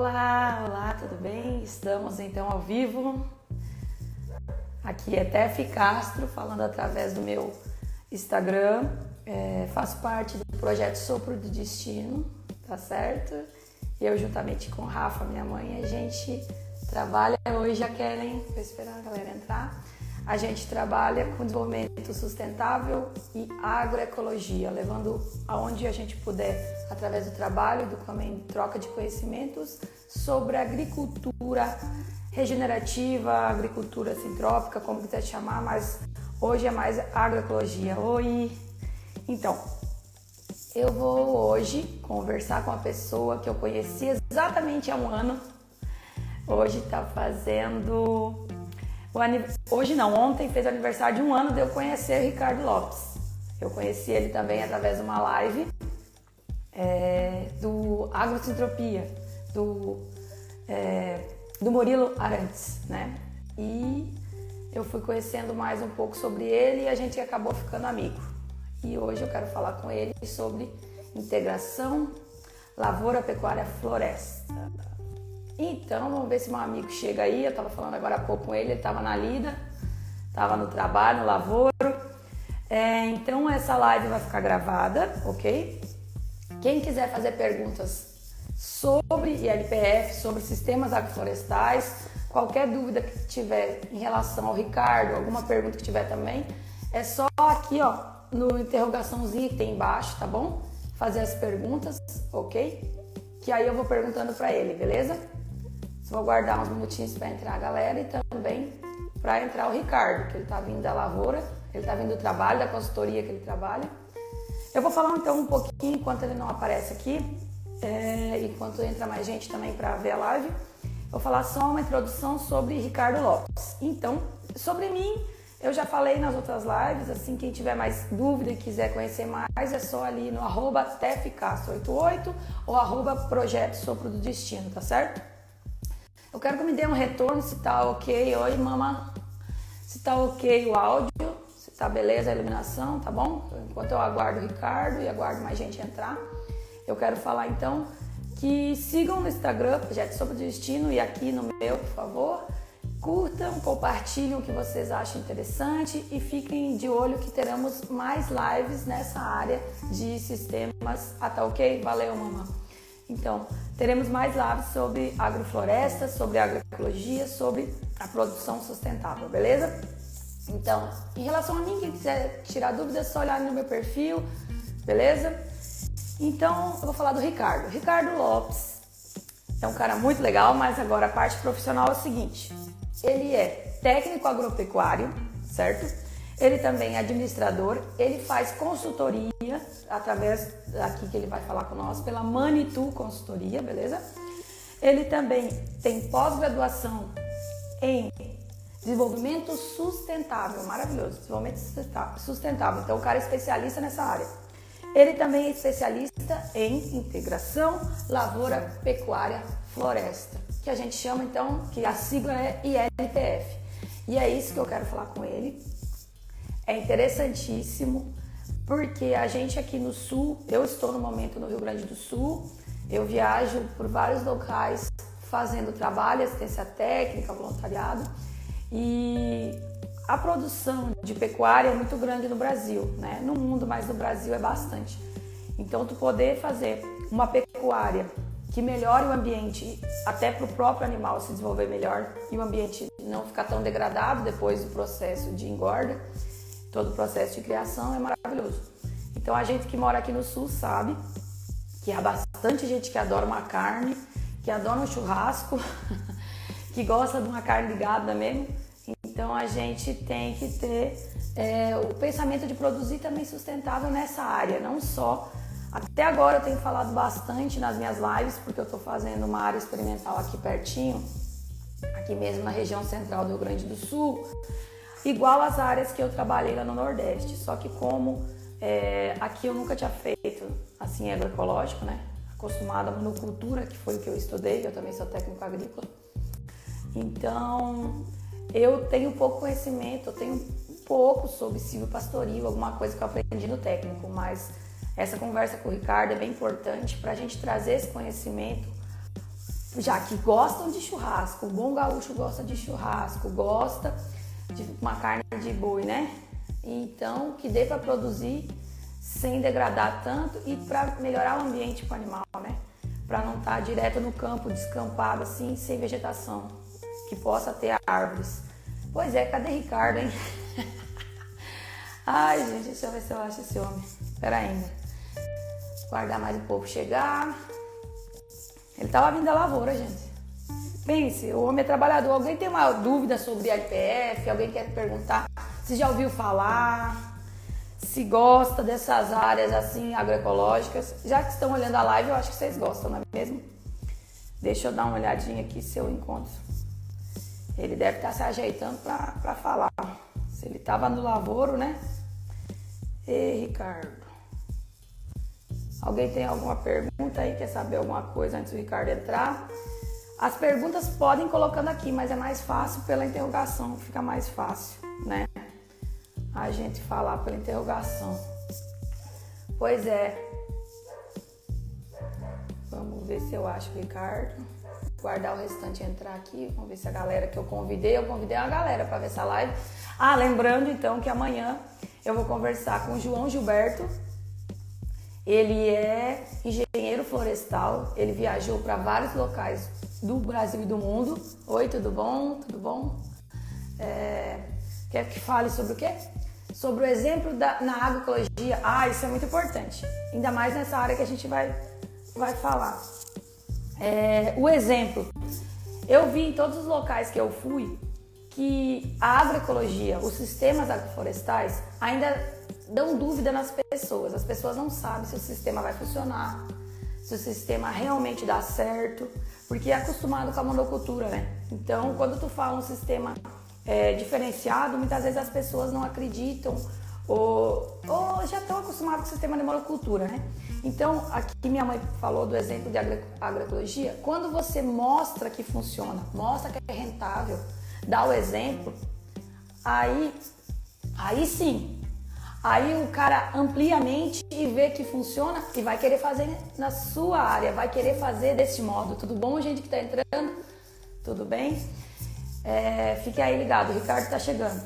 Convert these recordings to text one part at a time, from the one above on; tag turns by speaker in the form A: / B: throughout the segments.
A: Olá, olá, tudo bem? Estamos então ao vivo. Aqui é Tef Castro, falando através do meu Instagram. É, faço parte do projeto Sopro do Destino, tá certo? Eu, juntamente com Rafa, minha mãe, a gente trabalha. Hoje a Kellen, vou esperar a galera entrar. A gente trabalha com desenvolvimento sustentável e agroecologia, levando aonde a gente puder, através do trabalho do também troca de conhecimentos sobre agricultura regenerativa, agricultura sintrópica, como quiser chamar, mas hoje é mais agroecologia. Oi! Então, eu vou hoje conversar com uma pessoa que eu conheci exatamente há um ano. Hoje está fazendo Hoje não, ontem fez aniversário de um ano de eu conhecer o Ricardo Lopes. Eu conheci ele também através de uma live é, do Agrocentropia, do, é, do Murilo Arantes, né? E eu fui conhecendo mais um pouco sobre ele e a gente acabou ficando amigo. E hoje eu quero falar com ele sobre integração lavoura, pecuária, floresta. Então, vamos ver se meu amigo chega aí. Eu estava falando agora há pouco com ele, ele estava na lida, estava no trabalho, no lavoro. É, então, essa live vai ficar gravada, ok? Quem quiser fazer perguntas sobre ILPF, sobre sistemas agroflorestais, qualquer dúvida que tiver em relação ao Ricardo, alguma pergunta que tiver também, é só aqui, ó, no interrogaçãozinho que tem embaixo, tá bom? Fazer as perguntas, ok? Que aí eu vou perguntando para ele, beleza? Vou aguardar uns minutinhos para entrar a galera e também para entrar o Ricardo, que ele está vindo da lavoura, ele está vindo do trabalho, da consultoria que ele trabalha. Eu vou falar então um pouquinho enquanto ele não aparece aqui, é, enquanto entra mais gente também para ver a live. Vou falar só uma introdução sobre Ricardo Lopes. Então, sobre mim, eu já falei nas outras lives, assim, quem tiver mais dúvida e quiser conhecer mais, é só ali no arroba tefcastro88 ou arroba projeto Sopro do Destino, tá certo? Eu quero que me dê um retorno se tá ok. Oi, mama. Se tá ok o áudio, se tá beleza a iluminação, tá bom? Enquanto eu aguardo o Ricardo e aguardo mais gente entrar, eu quero falar então que sigam no Instagram, Projeto Sobre o Destino, e aqui no meu, por favor. Curtam, compartilhem o que vocês acham interessante e fiquem de olho que teremos mais lives nessa área de sistemas. Ah, tá ok? Valeu, mamãe. Então, teremos mais lives sobre agrofloresta, sobre agroecologia, sobre a produção sustentável, beleza? Então, em relação a mim, quem quiser tirar dúvidas, é só olhar no meu perfil, beleza? Então, eu vou falar do Ricardo. Ricardo Lopes é um cara muito legal, mas agora a parte profissional é o seguinte: ele é técnico agropecuário, certo? Ele também é administrador, ele faz consultoria através aqui que ele vai falar com nós pela Manitou Consultoria, beleza? Ele também tem pós-graduação em desenvolvimento sustentável, maravilhoso, desenvolvimento sustentável. Então o cara é especialista nessa área. Ele também é especialista em integração lavoura, pecuária, floresta, que a gente chama então, que a sigla é ILPF. E é isso que eu quero falar com ele é interessantíssimo porque a gente aqui no sul, eu estou no momento no Rio Grande do Sul, eu viajo por vários locais fazendo trabalho, assistência técnica, voluntariado e a produção de pecuária é muito grande no Brasil, né? No mundo, mas no Brasil é bastante. Então, tu poder fazer uma pecuária que melhore o ambiente, até para o próprio animal se desenvolver melhor e o ambiente não ficar tão degradado depois do processo de engorda, Todo o processo de criação é maravilhoso. Então a gente que mora aqui no sul sabe que há bastante gente que adora uma carne, que adora um churrasco, que gosta de uma carne ligada mesmo. Então a gente tem que ter é, o pensamento de produzir também sustentável nessa área, não só. Até agora eu tenho falado bastante nas minhas lives, porque eu estou fazendo uma área experimental aqui pertinho, aqui mesmo na região central do Rio Grande do Sul, igual as áreas que eu trabalhei lá no Nordeste, só que como é, aqui eu nunca tinha feito assim agroecológico, né? Acostumada à monocultura, que foi o que eu estudei, eu também sou técnico agrícola. Então, eu tenho pouco conhecimento, eu tenho pouco sobre silvopastoril, alguma coisa que eu aprendi no técnico, mas essa conversa com o Ricardo é bem importante para a gente trazer esse conhecimento já que gostam de churrasco, o bom gaúcho gosta de churrasco, gosta de uma carne de boi, né? Então, que dê para produzir sem degradar tanto e para melhorar o ambiente para o animal, né? Para não estar tá direto no campo, descampado assim, sem vegetação, que possa ter árvores. Pois é, cadê Ricardo, hein? Ai, gente, deixa eu ver se eu acho esse homem. Pera ainda. Guardar mais um pouco chegar. Ele estava vindo da lavoura, gente. Pense, o homem é trabalhador. Alguém tem uma dúvida sobre IPF? Alguém quer perguntar se já ouviu falar? Se gosta dessas áreas assim agroecológicas? Já que estão olhando a live, eu acho que vocês gostam, não é mesmo? Deixa eu dar uma olhadinha aqui se eu encontro. Ele deve estar se ajeitando para falar. Se ele estava no lavoro, né? Ei, Ricardo. Alguém tem alguma pergunta aí? Quer saber alguma coisa antes do Ricardo entrar? As perguntas podem colocando aqui, mas é mais fácil pela interrogação, fica mais fácil, né? A gente falar pela interrogação. Pois é. Vamos ver se eu acho o Ricardo. Guardar o restante e entrar aqui. Vamos ver se a galera que eu convidei, eu convidei uma galera para ver essa live. Ah, lembrando então que amanhã eu vou conversar com o João Gilberto. Ele é engenheiro florestal, ele viajou para vários locais do Brasil e do mundo. Oi, tudo bom? Tudo bom? É, quer que fale sobre o quê? Sobre o exemplo da, na agroecologia. Ah, isso é muito importante. Ainda mais nessa área que a gente vai, vai falar. É, o exemplo. Eu vi em todos os locais que eu fui que a agroecologia, os sistemas agroflorestais, ainda dão dúvida nas pessoas. As pessoas não sabem se o sistema vai funcionar, se o sistema realmente dá certo, porque é acostumado com a monocultura, né? Então, quando tu fala um sistema é, diferenciado, muitas vezes as pessoas não acreditam ou, ou já estão acostumadas com o sistema de monocultura, né? Então, aqui minha mãe falou do exemplo de agroecologia. Quando você mostra que funciona, mostra que é rentável, dá o exemplo, aí, aí sim, aí o cara amplia a mente e vê que funciona e vai querer fazer na sua área, vai querer fazer desse modo. Tudo bom, gente que está entrando? Tudo bem? É, fique aí ligado, o Ricardo está chegando.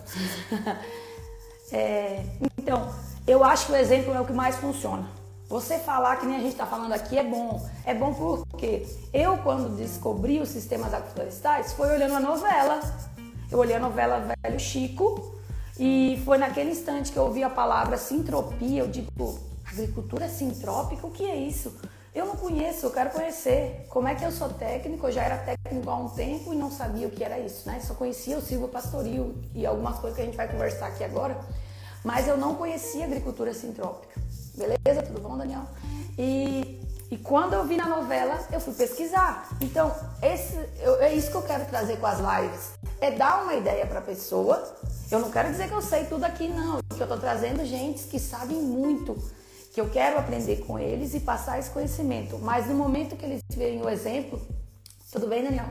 A: é, então, eu acho que o exemplo é o que mais funciona. Você falar que nem a gente está falando aqui é bom. É bom porque eu, quando descobri os sistemas agroflorestais, foi olhando a novela. Eu olhei a novela Velho Chico e foi naquele instante que eu ouvi a palavra sintropia. Eu digo, agricultura sintrópica? O que é isso? Eu não conheço, eu quero conhecer. Como é que eu sou técnico? Eu já era técnico há um tempo e não sabia o que era isso, né? Só conhecia o silvo pastoril e algumas coisas que a gente vai conversar aqui agora, mas eu não conhecia agricultura sintrópica. Beleza? Tudo bom, Daniel? E, e quando eu vi na novela, eu fui pesquisar. Então, esse, eu, é isso que eu quero trazer com as lives. É dar uma ideia para a pessoa. Eu não quero dizer que eu sei tudo aqui, não. Que eu estou trazendo gente que sabem muito. Que eu quero aprender com eles e passar esse conhecimento. Mas no momento que eles veem o exemplo, tudo bem, Daniel?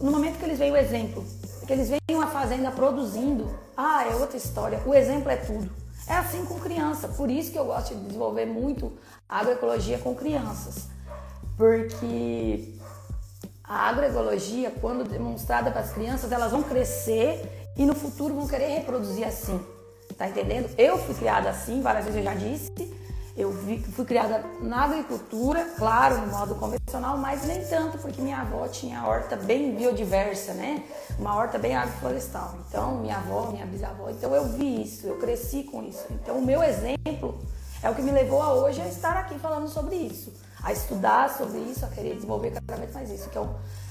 A: No momento que eles veem o exemplo, que eles veem uma fazenda produzindo, ah, é outra história. O exemplo é tudo. É assim com criança, por isso que eu gosto de desenvolver muito agroecologia com crianças. Porque a agroecologia, quando demonstrada para as crianças, elas vão crescer e no futuro vão querer reproduzir assim. Tá entendendo? Eu fui criada assim, várias vezes eu já disse. Eu fui criada na agricultura, claro, no modo convencional, mas nem tanto, porque minha avó tinha horta bem biodiversa, né? Uma horta bem agroflorestal. Então, minha avó, minha bisavó, então eu vi isso, eu cresci com isso. Então, o meu exemplo é o que me levou a hoje a estar aqui falando sobre isso, a estudar sobre isso, a querer desenvolver cada vez mais isso. Então, é,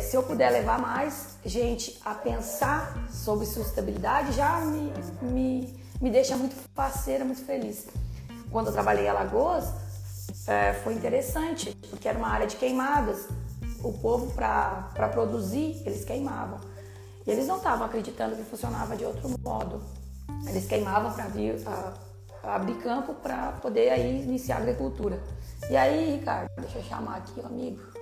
A: se eu puder levar mais gente a pensar sobre sustentabilidade, já me, me, me deixa muito parceira, muito feliz quando eu trabalhei em Alagoas, é, foi interessante, porque era uma área de queimadas. O povo, para produzir, eles queimavam. E eles não estavam acreditando que funcionava de outro modo. Eles queimavam para abrir campo para poder aí iniciar a agricultura. E aí, Ricardo, deixa eu chamar aqui o amigo.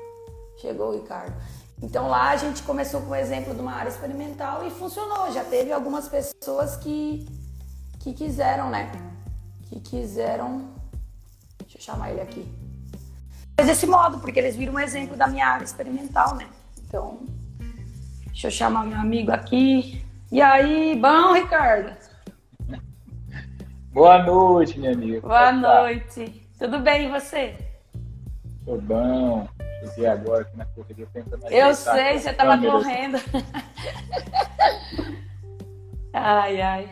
A: Chegou o Ricardo. Então lá a gente começou com o exemplo de uma área experimental e funcionou. Já teve algumas pessoas que, que quiseram, né? que quiseram. Deixa eu chamar ele aqui. desse modo, porque eles viram um exemplo da minha área experimental, né? Então, deixa eu chamar meu amigo aqui. E aí, bom, Ricardo?
B: Boa noite, minha amiga.
A: Boa noite. Tudo bem e você?
B: Tudo bom. Cheguei agora aqui na correria tentando
A: Eu sei, você estava correndo. ai, ai.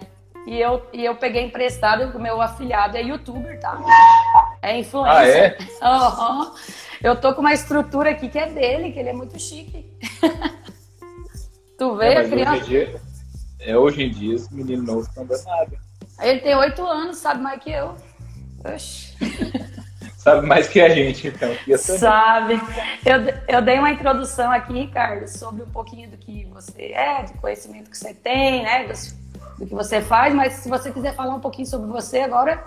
A: E eu, e eu peguei emprestado o meu afilhado, é youtuber, tá? É influencer. Ah, é? Uhum. Eu tô com uma estrutura aqui que é dele, que ele é muito chique. tu vê, é, criança?
B: Hoje em, dia, é, hoje em dia, esse menino novo não dá nada.
A: Ele tem oito anos, sabe mais que eu. Oxi.
B: Sabe mais que a gente, então.
A: Sabe. Eu, eu dei uma introdução aqui, Ricardo, sobre um pouquinho do que você é, do conhecimento que você tem, né? Do, do que você faz, mas se você quiser falar um pouquinho sobre você agora,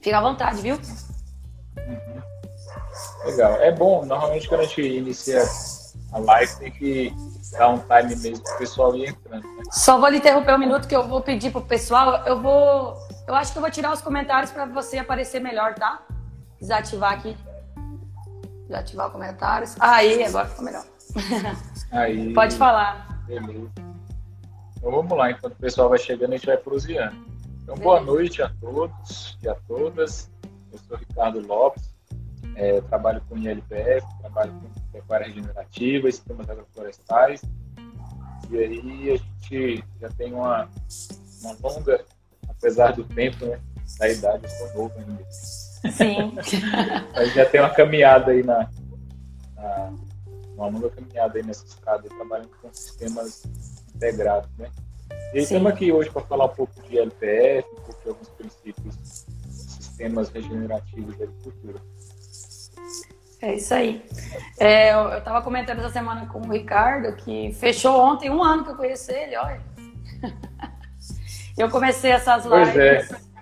A: fica à vontade, viu?
B: Uhum. Legal. É bom, normalmente quando a gente inicia a live tem que dar um time mesmo para o pessoal ir entrando. Né?
A: Só vou lhe interromper um minuto que eu vou pedir pro pessoal. Eu vou. Eu acho que eu vou tirar os comentários para você aparecer melhor, tá? Desativar aqui. Desativar comentários. Aí, agora ficou melhor.
B: Aí.
A: Pode falar.
B: Beleza. Então vamos lá, enquanto o pessoal vai chegando, a gente vai proseando. Então, boa noite a todos e a todas. Eu sou Ricardo Lopes, é, trabalho com ILPF, trabalho com pecuária regenerativa, sistemas agroflorestais. E aí a gente já tem uma, uma longa, apesar do tempo, né, da idade, eu sou novo ainda.
A: Sim.
B: Mas já tem uma caminhada aí na, na uma longa caminhada aí nessa estrada, trabalhando com sistemas integrados, né? E aí estamos aqui hoje para falar um pouco de LPF, um pouco de alguns princípios, sistemas regenerativos da agricultura.
A: É isso aí. É, eu estava comentando essa semana com o Ricardo que fechou ontem um ano que eu conheci ele, olha. Eu comecei essas lives.
B: Pois é.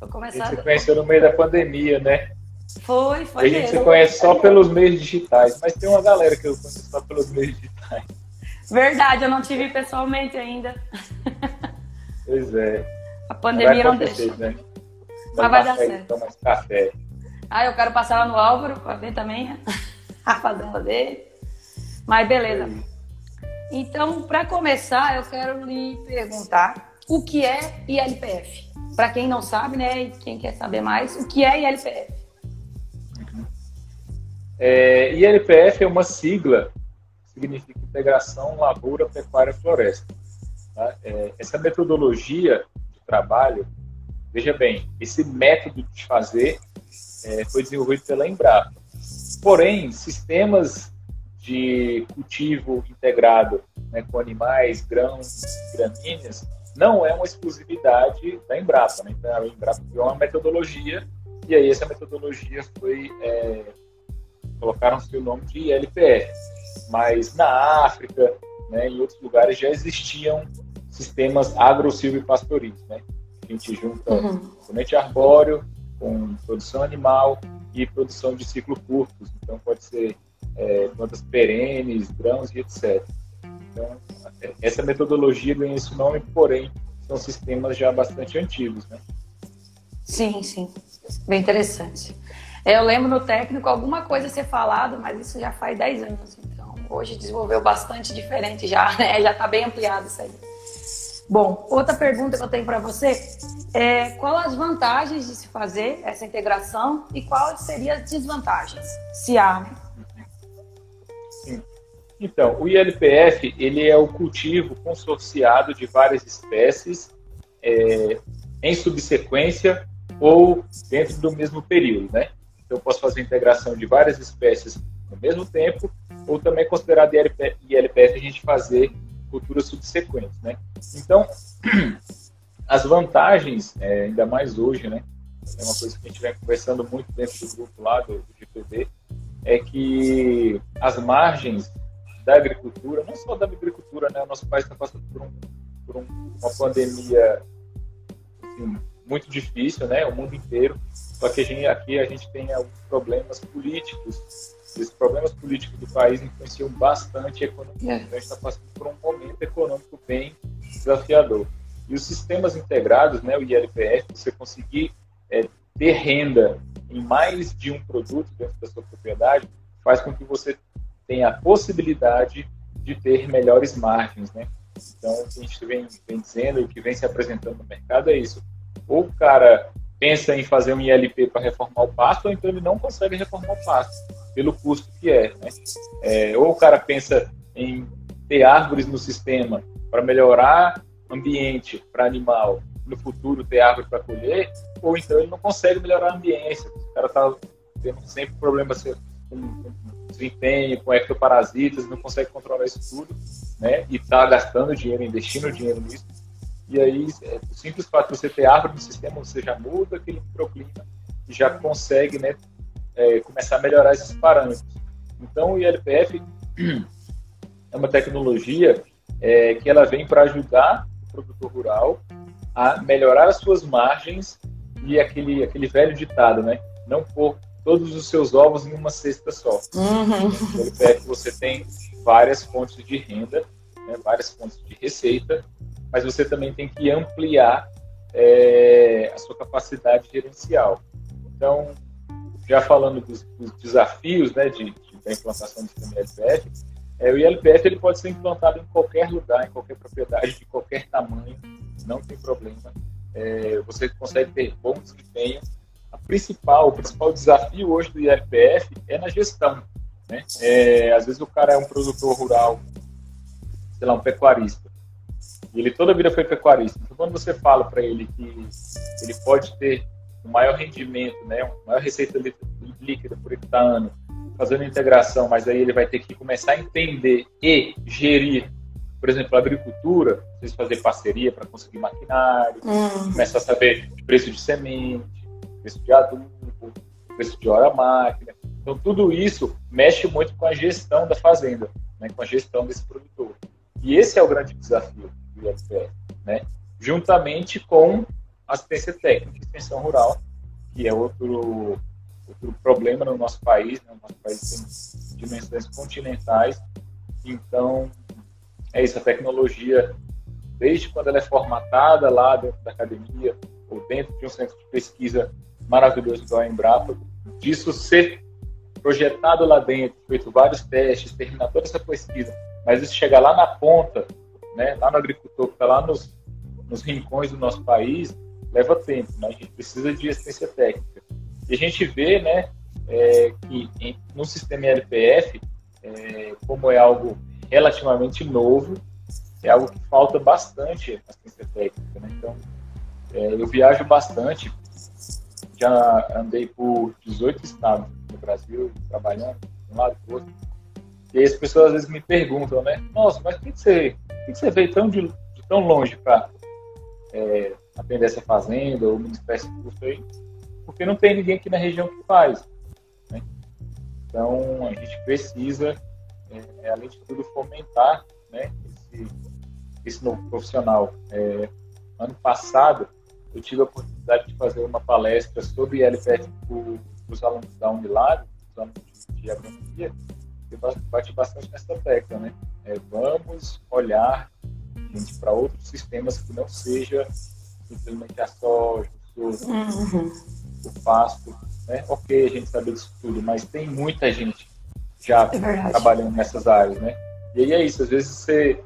B: Eu comecei... A gente se conheceu no meio da pandemia, né?
A: Foi, foi.
B: A gente mesmo. se conhece só pelos meios digitais, mas tem uma galera que eu conheço só pelos meios digitais.
A: Verdade, eu não tive pessoalmente ainda.
B: Pois é.
A: A pandemia não deixa.
B: Né?
A: Mas vai dar certo.
B: Então, mais café.
A: Ah, eu quero passar lá no Álvaro para ver também a fazenda dele. Mas beleza. Então, para começar, eu quero lhe perguntar o que é ILPF. Para quem não sabe, né, e quem quer saber mais, o que é ILPF?
B: É, ILPF é uma sigla, significa Integração Lavoura, Pecuária Floresta. Tá? É, essa metodologia de trabalho, veja bem, esse método de fazer é, foi desenvolvido pela Embrapa. Porém, sistemas de cultivo integrado né, com animais, grãos, gramíneas, não é uma exclusividade da Embrapa. Né? Então, a Embrapa criou uma metodologia e aí essa metodologia foi é, colocaram-se o nome de LPF. Mas na África, né, em outros lugares já existiam sistemas agro-silvipastoris, né? A gente junta uhum. componente arbóreo com produção animal e produção de ciclo curtos. Então, pode ser é, plantas perenes, grãos e etc. Então, essa metodologia ganha esse nome, porém, são sistemas já bastante antigos, né?
A: Sim, sim. Bem interessante. É, eu lembro no técnico alguma coisa ser falado, mas isso já faz 10 anos. Então, hoje desenvolveu bastante diferente já, né? Já está bem ampliado isso aí. Bom, outra pergunta que eu tenho para você é qual as vantagens de se fazer essa integração e quais seriam as desvantagens, se há, né?
B: Então, o ILPF ele é o cultivo consorciado de várias espécies é, em subsequência ou dentro do mesmo período, né? Então, eu posso fazer integração de várias espécies no mesmo tempo ou também considerado ILPF a gente fazer culturas subsequentes, né? Então, as vantagens, é, ainda mais hoje, né? É uma coisa que a gente vem conversando muito dentro do grupo lá do, do GPD, é que as margens da agricultura, não só da agricultura, né? O nosso país está passando por, um, por um, uma pandemia assim, muito difícil, né? O mundo inteiro. Só que a gente, aqui a gente tem alguns problemas políticos esses problemas políticos do país influenciam bastante a economia. É. Então, a gente está passando por um momento econômico bem desafiador. E os sistemas integrados, né, o ILPF, você conseguir é, ter renda em mais de um produto dentro da sua propriedade faz com que você tenha a possibilidade de ter melhores margens, né? Então, o que a gente vem, vem dizendo e o que vem se apresentando no mercado é isso. Ou o cara pensa em fazer um ILP para reformar o pasto, ou então ele não consegue reformar o pasto, pelo custo que é, né? É, ou o cara pensa em ter árvores no sistema para melhorar ambiente para animal, no futuro ter árvore para colher, ou então ele não consegue melhorar a ambiência. O cara está tendo sempre problemas com, desempenho, com ectoparasitas, não consegue controlar isso tudo, né? E está gastando dinheiro, investindo dinheiro nisso. E aí, é, o simples fato de você ter árvore no sistema, você já muda aquele microclima e já consegue, né, é, começar a melhorar esses parâmetros. Então, o ILPF é uma tecnologia é, que ela vem para ajudar o produtor rural a melhorar as suas margens e aquele, aquele velho ditado, né? Não pôr todos os seus ovos em uma cesta só. Uhum. ILPF você tem várias fontes de renda, né, várias fontes de receita, mas você também tem que ampliar é, a sua capacidade gerencial. Então, já falando dos, dos desafios né, de, de, da implantação do sistema ILPF, é, o ILPF ele pode ser implantado em qualquer lugar, em qualquer propriedade, de qualquer tamanho, não tem problema. É, você consegue ter bom desempenho. Principal, o principal desafio hoje do ILPF é na gestão. Né? É, às vezes o cara é um produtor rural, sei lá, um pecuarista. E ele toda a vida foi pecuarista. Então, quando você fala para ele que ele pode ter um maior rendimento, né, uma maior receita líquida por hectare fazendo integração, mas aí ele vai ter que começar a entender e gerir, por exemplo, a agricultura, fazer parceria para conseguir maquinário, hum. começar a saber preço de semente, preço adubo, preço de hora máquina. Então, tudo isso mexe muito com a gestão da fazenda, né, com a gestão desse produtor. E esse é o grande desafio do IFPR, né? juntamente com assistência técnica e extensão rural, que é outro, outro problema no nosso país. Né? O nosso país tem dimensões continentais, então é isso, a tecnologia, desde quando ela é formatada lá dentro da academia ou dentro de um centro de pesquisa maravilhoso a Embrapa, disso ser projetado lá dentro, feito vários testes, terminar toda essa pesquisa, mas isso chegar lá na ponta, né, lá no agricultor que está lá nos, nos rincões do nosso país, leva tempo, né? a gente precisa de assistência técnica. E a gente vê né, é, que em, no sistema LPF, é, como é algo relativamente novo, é algo que falta bastante assistência técnica. Né? Então, é, eu viajo bastante, já andei por 18 estados no Brasil, trabalhando de um lado para outro. E as pessoas às vezes me perguntam, né? Nossa, mas por que você, que você veio tão, de, de tão longe para é, atender essa fazenda ou ministrar esse curso aí? Porque não tem ninguém aqui na região que faz. Né? Então, a gente precisa, é, além de tudo, fomentar né, esse, esse novo profissional. É, ano passado, eu tive a oportunidade de fazer uma palestra sobre ILPF para os alunos da Unilag, os alunos de, agronomia, eu bati bastante nessa tecla, né? É, vamos olhar para outros sistemas que não seja simplesmente a soja, o, soja, uhum. o pasto, né? Ok, a gente sabe disso tudo, mas tem muita gente já é trabalhando nessas áreas, né? E aí é isso, às vezes você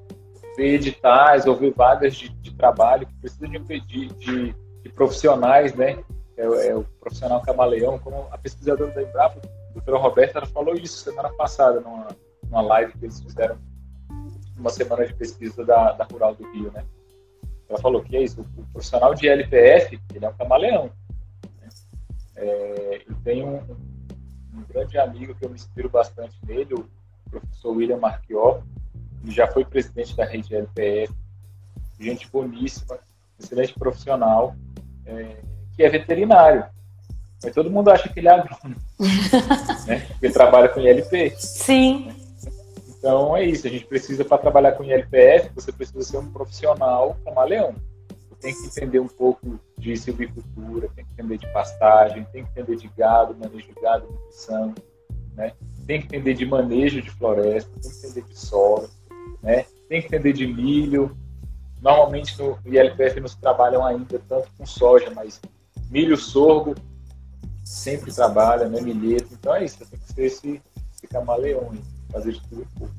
B: vê editais ou vê vagas de, de trabalho que precisam de, de, de, de profissionais, né? É, é, o profissional camaleão, como a pesquisadora da Embrapa, a doutora Roberta, ela falou isso semana passada, numa, numa live que eles fizeram, uma semana de pesquisa da, da Rural do Rio, né? Ela falou que é isso, o, profissional de LPF, ele é um camaleão. Né? É, eu tenho um, um, grande amigo que eu me inspiro bastante nele, o professor William ele já foi presidente da rede LPF, gente boníssima, excelente profissional, é, que é veterinário. Mas todo mundo acha que ele é agrônomo, né? Porque trabalha com ILP.
A: Sim.
B: Então é isso, a gente precisa, para trabalhar com ILPF, você precisa ser um profissional camaleão. Você tem que entender um pouco de silvicultura, tem que entender de pastagem, tem que entender de gado, manejo de gado, nutrição, né? tem que entender de manejo de floresta, tem que entender de solo, né? tem que entender de milho. Normalmente no ILPF nos trabalham ainda tanto com soja, mas milho, sorgo sempre trabalha, não é milheto. Então é isso, tem que ser esse, esse camaleão, fazer de tudo pouco.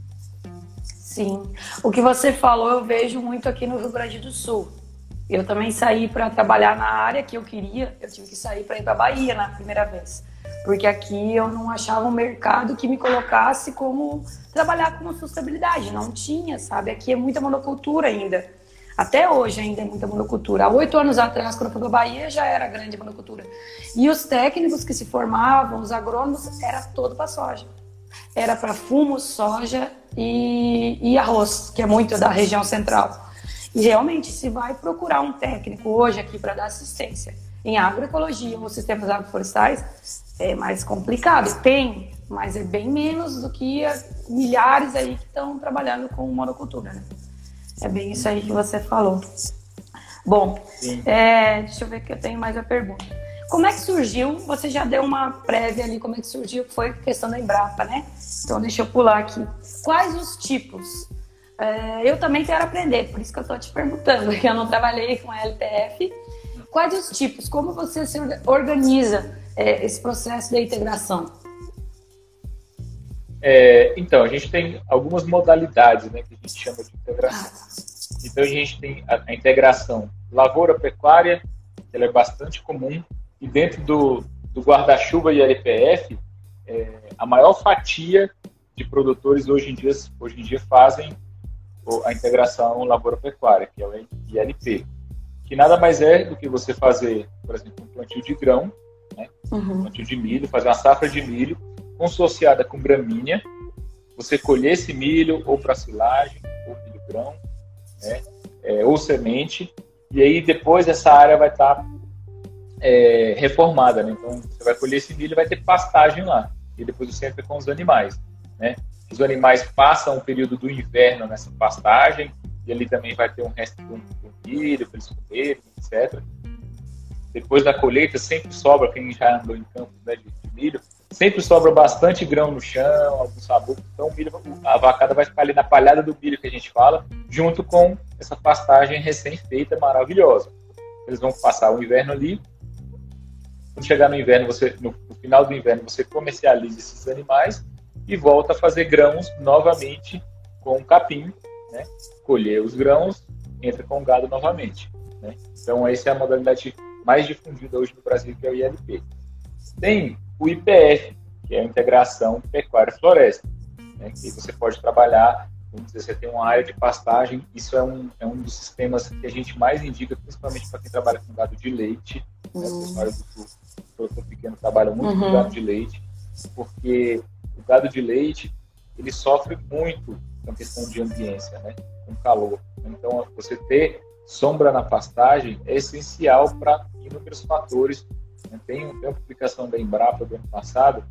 A: Sim. O que você falou eu vejo muito aqui no Rio Grande do Sul. Eu também saí para trabalhar na área que eu queria, eu tive que sair para ir para Bahia na primeira vez. Porque aqui eu não achava um mercado que me colocasse como trabalhar com sustentabilidade. Não tinha, sabe? Aqui é muita monocultura ainda. Até hoje ainda é muita monocultura. Há oito anos atrás, quando eu fui para Bahia, já era grande monocultura. E os técnicos que se formavam, os agrônomos, era todo para soja. Era para fumo, soja e, e arroz, que é muito da região central. E realmente, se vai procurar um técnico hoje aqui para dar assistência em agroecologia ou sistemas agroflorestais, é mais complicado. Tem, mas é bem menos do que milhares aí que estão trabalhando com monocultura, né? É bem isso aí que você falou. Bom, é, deixa eu ver que eu tenho mais uma pergunta. Como é que surgiu? Você já deu uma prévia ali, como é que surgiu? Foi questão da Embrapa, né? Então deixa eu pular aqui. Quais os tipos? É, eu também quero aprender, por isso que eu estou te perguntando, porque eu não trabalhei com a LPF. Quais os tipos? Como você se organiza é, esse processo de integração?
B: É, então, a gente tem algumas modalidades né, que a gente chama de integração. Então, a gente tem a, a integração lavoura-pecuária, ela é bastante comum, e dentro do, do guarda-chuva e LPF, é, a maior fatia de produtores hoje em dia, hoje em dia fazem a integração lavoura-pecuária, que é o ILP, que nada mais é do que você fazer, por exemplo, um plantio de grão? Uhum. um plantio de milho, fazer uma safra de milho, consociada com gramínea, você colher esse milho ou para silagem, ou milho grão, né? É, ou semente, e aí depois essa área vai estar tá, é, reformada, né? Então você vai colher esse milho e vai ter pastagem lá, e depois você entra com os animais, né? Os animais passam o período do inverno nessa pastagem, e ali também vai ter um resto do, do milho para eles comerem, etc. Depois da colheita sempre sobra, quem já andou em campo né, de, milho, sempre sobra bastante grão no chão, algum sabor. Então, milho, a vacada vai ficar ali na palhada do milho que a gente fala, junto com essa pastagem recém-feita, maravilhosa. Eles vão passar o inverno ali. Quando chegar no inverno, você, no, no final do inverno, você comercializa esses animais e volta a fazer grãos novamente com capim, né? colher os grãos, entra com gado novamente. Né? Então, essa é a modalidade mais difundida hoje no Brasil, que é o ILP. Tem o IPF, que é a integração pecuária-floresta, né, que você pode trabalhar, vamos dizer, você tem uma área de pastagem, isso é um, é um dos sistemas que a gente mais indica, principalmente para quem trabalha com gado de leite, uhum. né, o pessoal do produtor pequeno trabalha muito uhum. com gado de leite, porque o gado de leite, ele sofre muito com a questão de ambiência, né, com calor. Então, você ter sombra na pastagem é essencial para inúmeros fatores né? Tem, tem uma publicação da Embrapa do ano passado,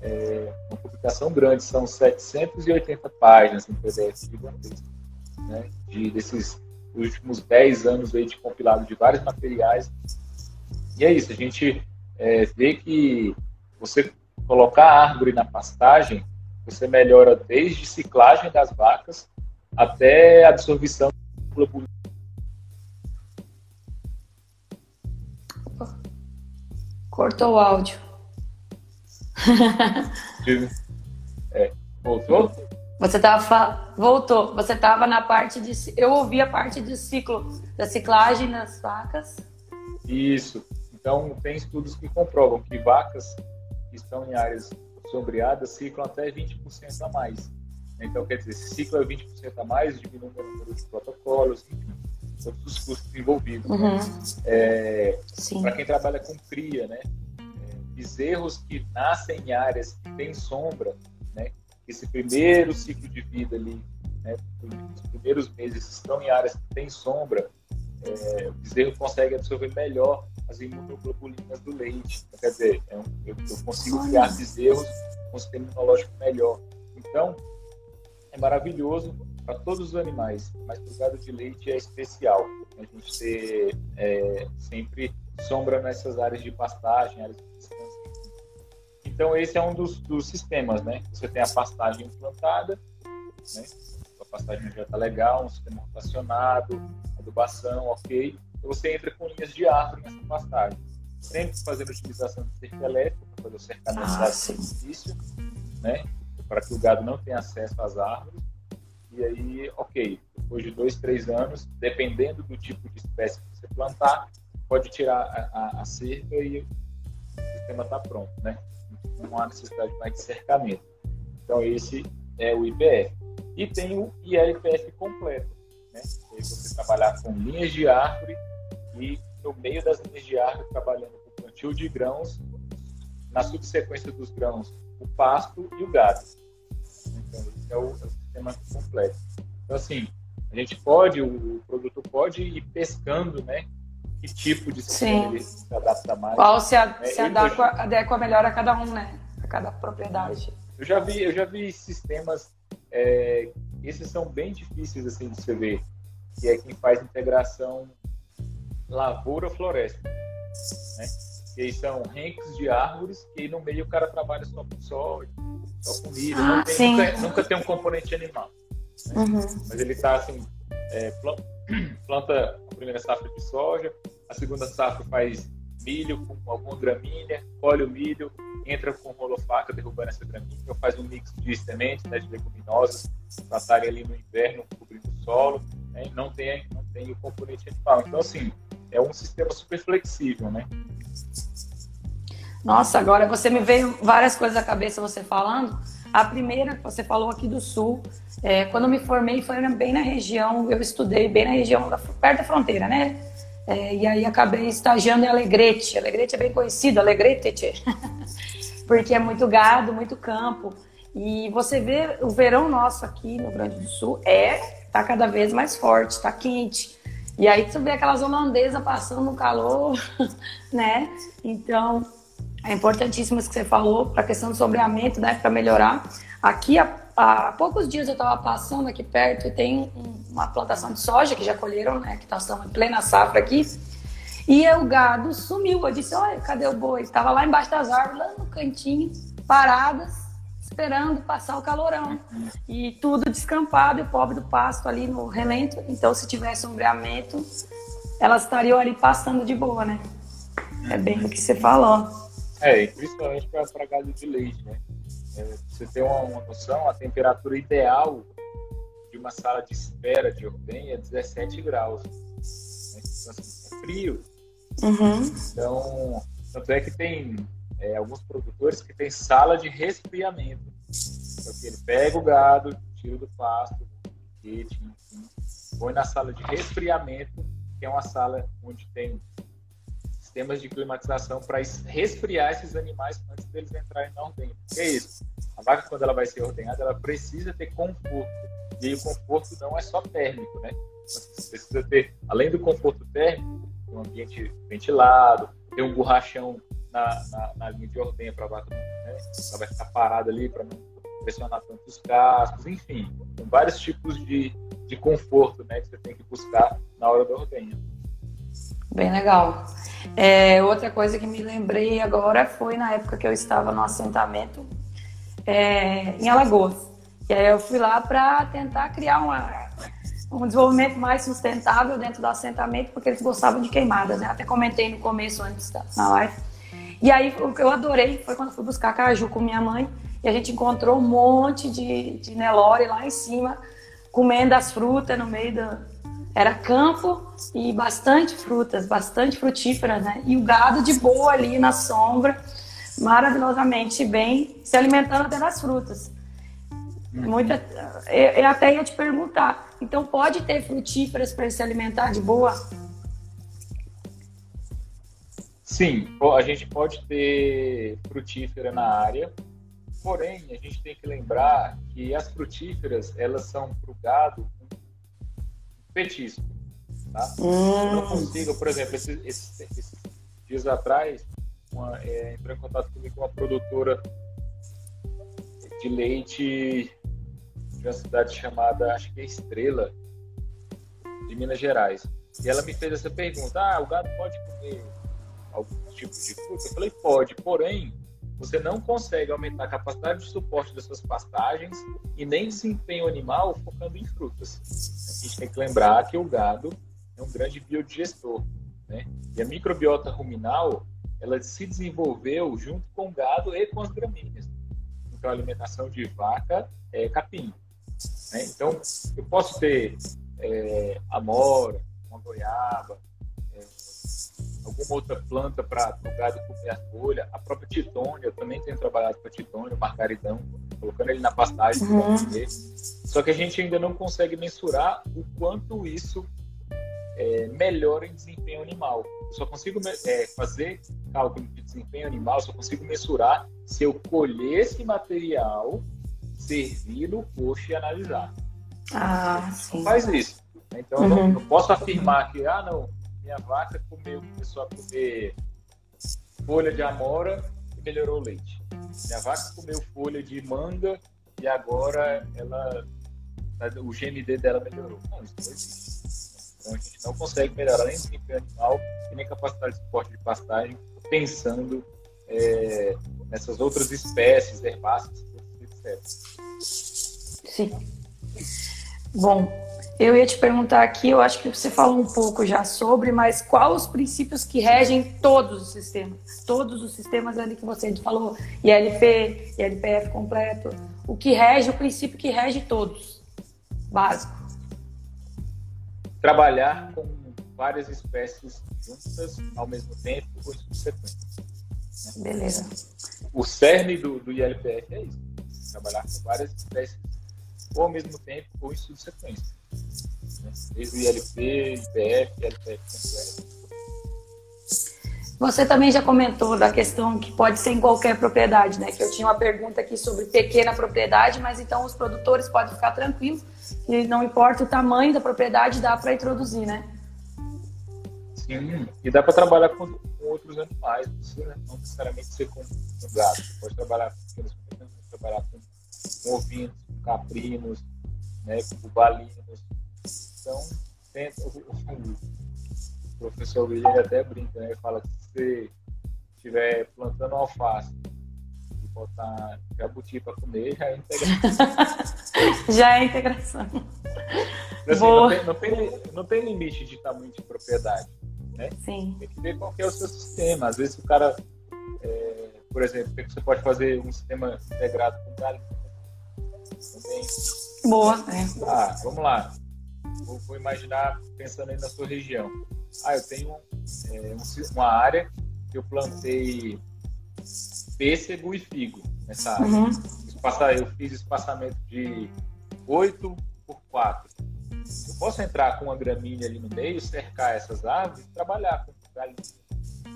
B: é, uma publicação grande, são 780 páginas em PDF gigantesco, né? de, desses últimos 10 anos aí de compilado de vários materiais. E é isso, a gente é, vê que você colocar árvore na pastagem, você melhora desde ciclagem das vacas até absorção globulina
A: Cortou o áudio.
B: é, voltou?
A: Você tava voltou. Você estava na parte de eu ouvi a parte do ciclo da ciclagem nas vacas.
B: Isso. Então tem estudos que comprovam que vacas que estão em áreas sombreadas ciclam até 20% a mais. Então quer dizer, se ciclo é 20% a mais, diminui o número de protocolos, enfim todos os custos envolvidos. Né? Uhum. Né? É, Para quem trabalha com cria, né? É, bezerros que nascem em áreas que têm sombra, né? Esse primeiro ciclo de vida ali, né? Os primeiros meses estão em áreas que têm sombra, é, o bezerro consegue absorver melhor as imunoglobulinas do leite. Então, quer dizer, é um, eu, eu, consigo criar bezerros com um sistema imunológico melhor. Então, é maravilhoso para todos os animais, mas para o gado de leite é especial. A gente ter é, sempre sombra nessas áreas de pastagem, áreas de descanso. Então esse é um dos, dos sistemas, né? Você tem a pastagem implantada, né? A pastagem já está legal, um sistema rotacionado, adubação, ok. Você entra com linhas de árvore nessa pastagem. sempre fazendo utilização de cerca elétrica para fazer o cercamento ah, do edifício, né? Para que o gado não tenha acesso às árvores. E aí, ok, depois de dois, três anos, dependendo do tipo de espécie que você plantar, pode tirar a, a, a cerca e o sistema está pronto, né? Não há necessidade mais de cercamento. Então, esse é o IPF. E tem o ILPF completo, né? E aí você trabalhar com linhas de árvore e no meio das linhas de árvore trabalhando com plantio de grãos, na subsequência dos grãos, o pasto e o gado. Então, esse é o, é sistema completo. Então, assim, a gente pode, o produtor pode ir pescando, né? Que tipo de sistema Sim. ele se adapta mais.
A: Qual se, a, né? se adequa, adequa melhor a cada um, né? A cada propriedade.
B: Eu já vi, eu já vi sistemas, é, esses são bem difíceis assim de se ver, que é quem faz integração lavoura-floresta, né? Que aí são ranks de árvores que aí no meio o cara trabalha só com soja, só com milho, ah, tem, nunca, nunca, tem um componente animal. Né? Uhum. Mas ele está assim, é, planta a primeira safra de soja, a segunda safra faz milho com alguma gramínea, colhe o milho, entra com rolofaca derrubando essa gramínea, faz um mix de sementes, né, de leguminosas, para estarem ali no inverno cobrindo o solo, né, não tem não tem o componente animal. Então assim, é um sistema super flexível, né?
A: Nossa, agora você me veio várias coisas à cabeça você falando. A primeira, você falou aqui do Sul, é, quando eu me formei foi bem na região, eu estudei bem na região, da, perto da fronteira, né? É, e aí acabei estagiando em Alegrete. Alegrete é bem conhecido, Alegrete, porque é muito gado, muito campo. E você vê o verão nosso aqui no Rio Grande do Sul é tá cada vez mais forte, tá quente. E aí tu vê aquelas holandesas passando no calor, né? Então, é importantíssimo isso que você falou para a questão do sombreamento, né? Para melhorar. Aqui, há, há, poucos dias eu estava passando aqui perto e tem uma plantação de soja que já colheram, né? Que nós estamos em plena safra aqui. E o gado sumiu. Eu disse: Olha, cadê o boi? Estava lá embaixo das árvores, lá no cantinho, paradas, esperando passar o calorão. E tudo descampado e o pobre do pasto ali no relento. Então, se tivesse sombreamento, elas estariam ali passando de boa, né? É bem o que você falou.
B: É, e principalmente para gado de leite, né? É, você tem uma, uma noção, a temperatura ideal de uma sala de espera de ordenha é 17 graus. Né? Então, assim, é frio. Uhum. Então, tanto é que tem é, alguns produtores que têm sala de resfriamento. Porque ele pega o gado, tira do pasto, quente, enfim, põe na sala de resfriamento, que é uma sala onde tem sistemas de climatização para resfriar esses animais antes deles entrarem na ordenha. O que é isso? A vaca, quando ela vai ser ordenhada, ela precisa ter conforto. E o conforto não é só térmico, né? Você precisa ter, além do conforto térmico, um ambiente ventilado, ter um borrachão na, na, na linha de ordenha para a vaca, né? ela vai ficar parada ali para não pressionar tanto os cascos, enfim, tem vários tipos de, de conforto né, que você tem que buscar na hora da ordenha.
A: Bem legal. É, outra coisa que me lembrei agora foi na época que eu estava no assentamento é, em Alagoas. E aí eu fui lá para tentar criar uma, um desenvolvimento mais sustentável dentro do assentamento, porque eles gostavam de queimadas, né? Até comentei no começo antes da, na live. E aí o que eu adorei foi quando fui buscar caju com minha mãe e a gente encontrou um monte de, de Nelore lá em cima, comendo as frutas no meio do. Era campo e bastante frutas, bastante frutíferas, né? E o gado de boa ali na sombra, maravilhosamente bem, se alimentando até das frutas. Muita, eu, eu até ia te perguntar, então pode ter frutíferas para se alimentar de boa?
B: Sim, a gente pode ter frutífera na área, porém a gente tem que lembrar que as frutíferas elas são para o gado um petisco. Tá? Hum. Eu não consigo, por exemplo, esses, esses, esses dias atrás, uma, é, entrou em contato comigo uma produtora de leite de uma cidade chamada, acho que é Estrela, de Minas Gerais. E ela me fez essa pergunta: ah, o gado pode comer alguns tipos de fruta? Eu falei, pode, porém, você não consegue aumentar a capacidade de suporte das suas pastagens e nem desempenho animal focando em frutas. A gente tem que lembrar que o gado é um grande biodigestor, né? E a microbiota ruminal, ela se desenvolveu junto com o gado e com as gramíneas. Então, a alimentação de vaca é capim. Né? Então, eu posso ter é, amora, uma goiaba, alguma outra planta para o gado comer a folha. A própria titônia, eu também tenho trabalhado com a titônia, o margaridão, colocando ele na pastagem uhum. Só que a gente ainda não consegue mensurar o quanto isso é, melhora em desempenho animal. Eu só consigo é, fazer cálculo de desempenho animal, só consigo mensurar se eu colher esse material, servir no posto e analisar.
A: Ah, sim.
B: Faz isso. Então, uhum. não, não, posso afirmar que, ah, não, minha vaca comeu, começou a comer folha de amora e melhorou o leite. Minha vaca comeu folha de manga e agora ela, o GMD dela melhorou. Não, isso não existe. Então, a gente não consegue melhorar nem desempenho animal e nem capacidade de suporte de pastagem pensando é, nessas outras espécies herbáceas, etc.
A: Sim. Bom, eu ia te perguntar aqui, eu acho que você falou um pouco já sobre, mas quais os princípios que regem todos os sistemas? Todos os sistemas ali que você falou, ILP, ILPF completo. O que rege, o princípio que rege todos, básico.
B: Trabalhar com várias espécies juntas ao mesmo tempo ou subsequentes.
A: Né? Beleza.
B: O cerne do, do ILPF é isso. Trabalhar com várias espécies ou ao mesmo tempo ou em subsequência. Né? Desde o ILP, IPF, ILPF.
A: Você também já comentou da questão que pode ser em qualquer propriedade, né? Que eu tinha uma pergunta aqui sobre pequena propriedade, mas então os produtores podem ficar tranquilos que não importa o tamanho da propriedade, dá para introduzir, né?
B: Sim, e dá para trabalhar com, com, outros animais, não necessariamente ser com, com gado. Você pode trabalhar com pequenos trabalhar com, com ovinos, caprinos, né, bubalinos. Então, tenta, o, o, professor William até brinca, né, ele fala que se você estiver plantando alface e botar jabuti para comer, já é integração.
A: já é integração.
B: Assim, não, tem, não, tem, não tem limite de tamanho de propriedade. Né?
A: Sim.
B: Tem que ver qual que é o seu sistema. Às vezes o cara, é, por exemplo, você pode fazer um sistema integrado com galinha também.
A: Boa, é.
B: Ah, vamos lá. Vou, vou, imaginar, pensando aí na sua região. Ah, eu tenho é, uma área que eu plantei pêssego e figo nessa área. Uhum. Eu fiz espaçamento de 8 por 4. Eu posso entrar com uma gramínea ali no meio, cercar essas árvores e trabalhar com galinhas,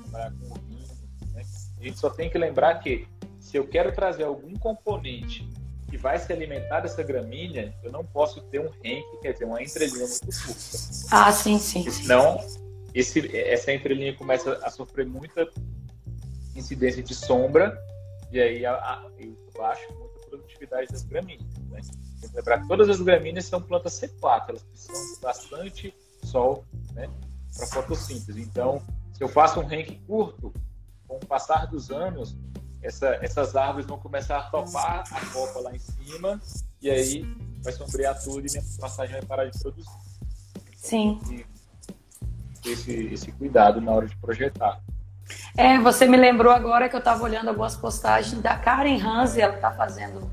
B: trabalhar com ovinhos. Né? A gente só tem que lembrar que se eu quero trazer algum componente que vai se alimentar dessa gramínea, eu não posso ter um renque, quer dizer, uma entrelinha muito curta.
A: Ah, sim, sim.
B: Senão, esse, essa entrelinha começa a sofrer muita incidência de sombra e aí a, a, eu baixo muito a produtividade das gramíneas. Né? Tem que lembrar que todas as gramíneas são plantas C4, elas precisam de bastante sol né, para fotossíntese. Então, se eu faço um renque curto, com o passar dos anos, essa, essas árvores vão começar a topar a copa lá em cima e aí vai sombrear tudo e minha passagem vai parar de produzir.
A: Sim.
B: esse, esse cuidado na hora de projetar.
A: É, você me lembrou agora que eu estava olhando algumas postagens da Karen Hanze, ela está fazendo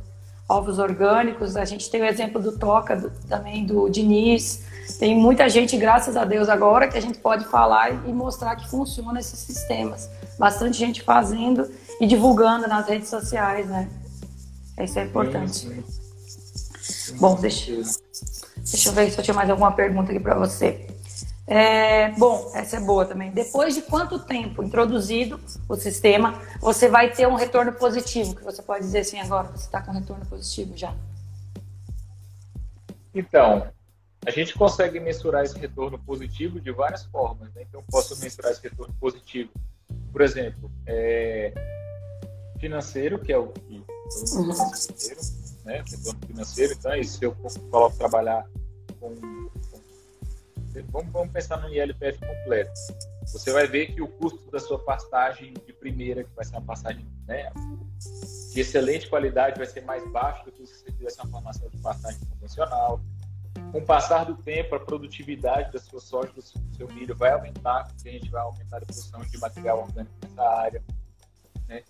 A: ovos orgânicos. A gente tem o exemplo do Toca, do, também do Diniz. Tem muita gente, graças a Deus, agora que a gente pode falar e mostrar que funciona esses sistemas. Bastante gente fazendo e divulgando nas redes sociais, né? Isso é importante. Sim, sim. Bom, deixa, deixa eu ver se eu tinha mais alguma pergunta aqui para você. É, bom, essa é boa também. Depois de quanto tempo introduzido o sistema, você vai ter um retorno positivo? Que você pode dizer assim agora, você está com retorno positivo já?
B: Então, a gente consegue mensurar esse retorno positivo de várias formas. Né? Então, posso mensurar esse retorno positivo, por exemplo, é, financeiro, que é o que financeiro, né? retorno financeiro. Então, é se eu coloco trabalhar com vamos, vamos pensar no ILPF completo. Você vai ver que o custo da sua pastagem de primeira, que vai ser uma pastagem né, de excelente qualidade, vai ser mais baixo do que se você tivesse uma formação de pastagem convencional. Com o passar do tempo, a produtividade da sua soja, do seu milho vai aumentar, porque a gente vai aumentar a produção de material orgânico nessa área. Né?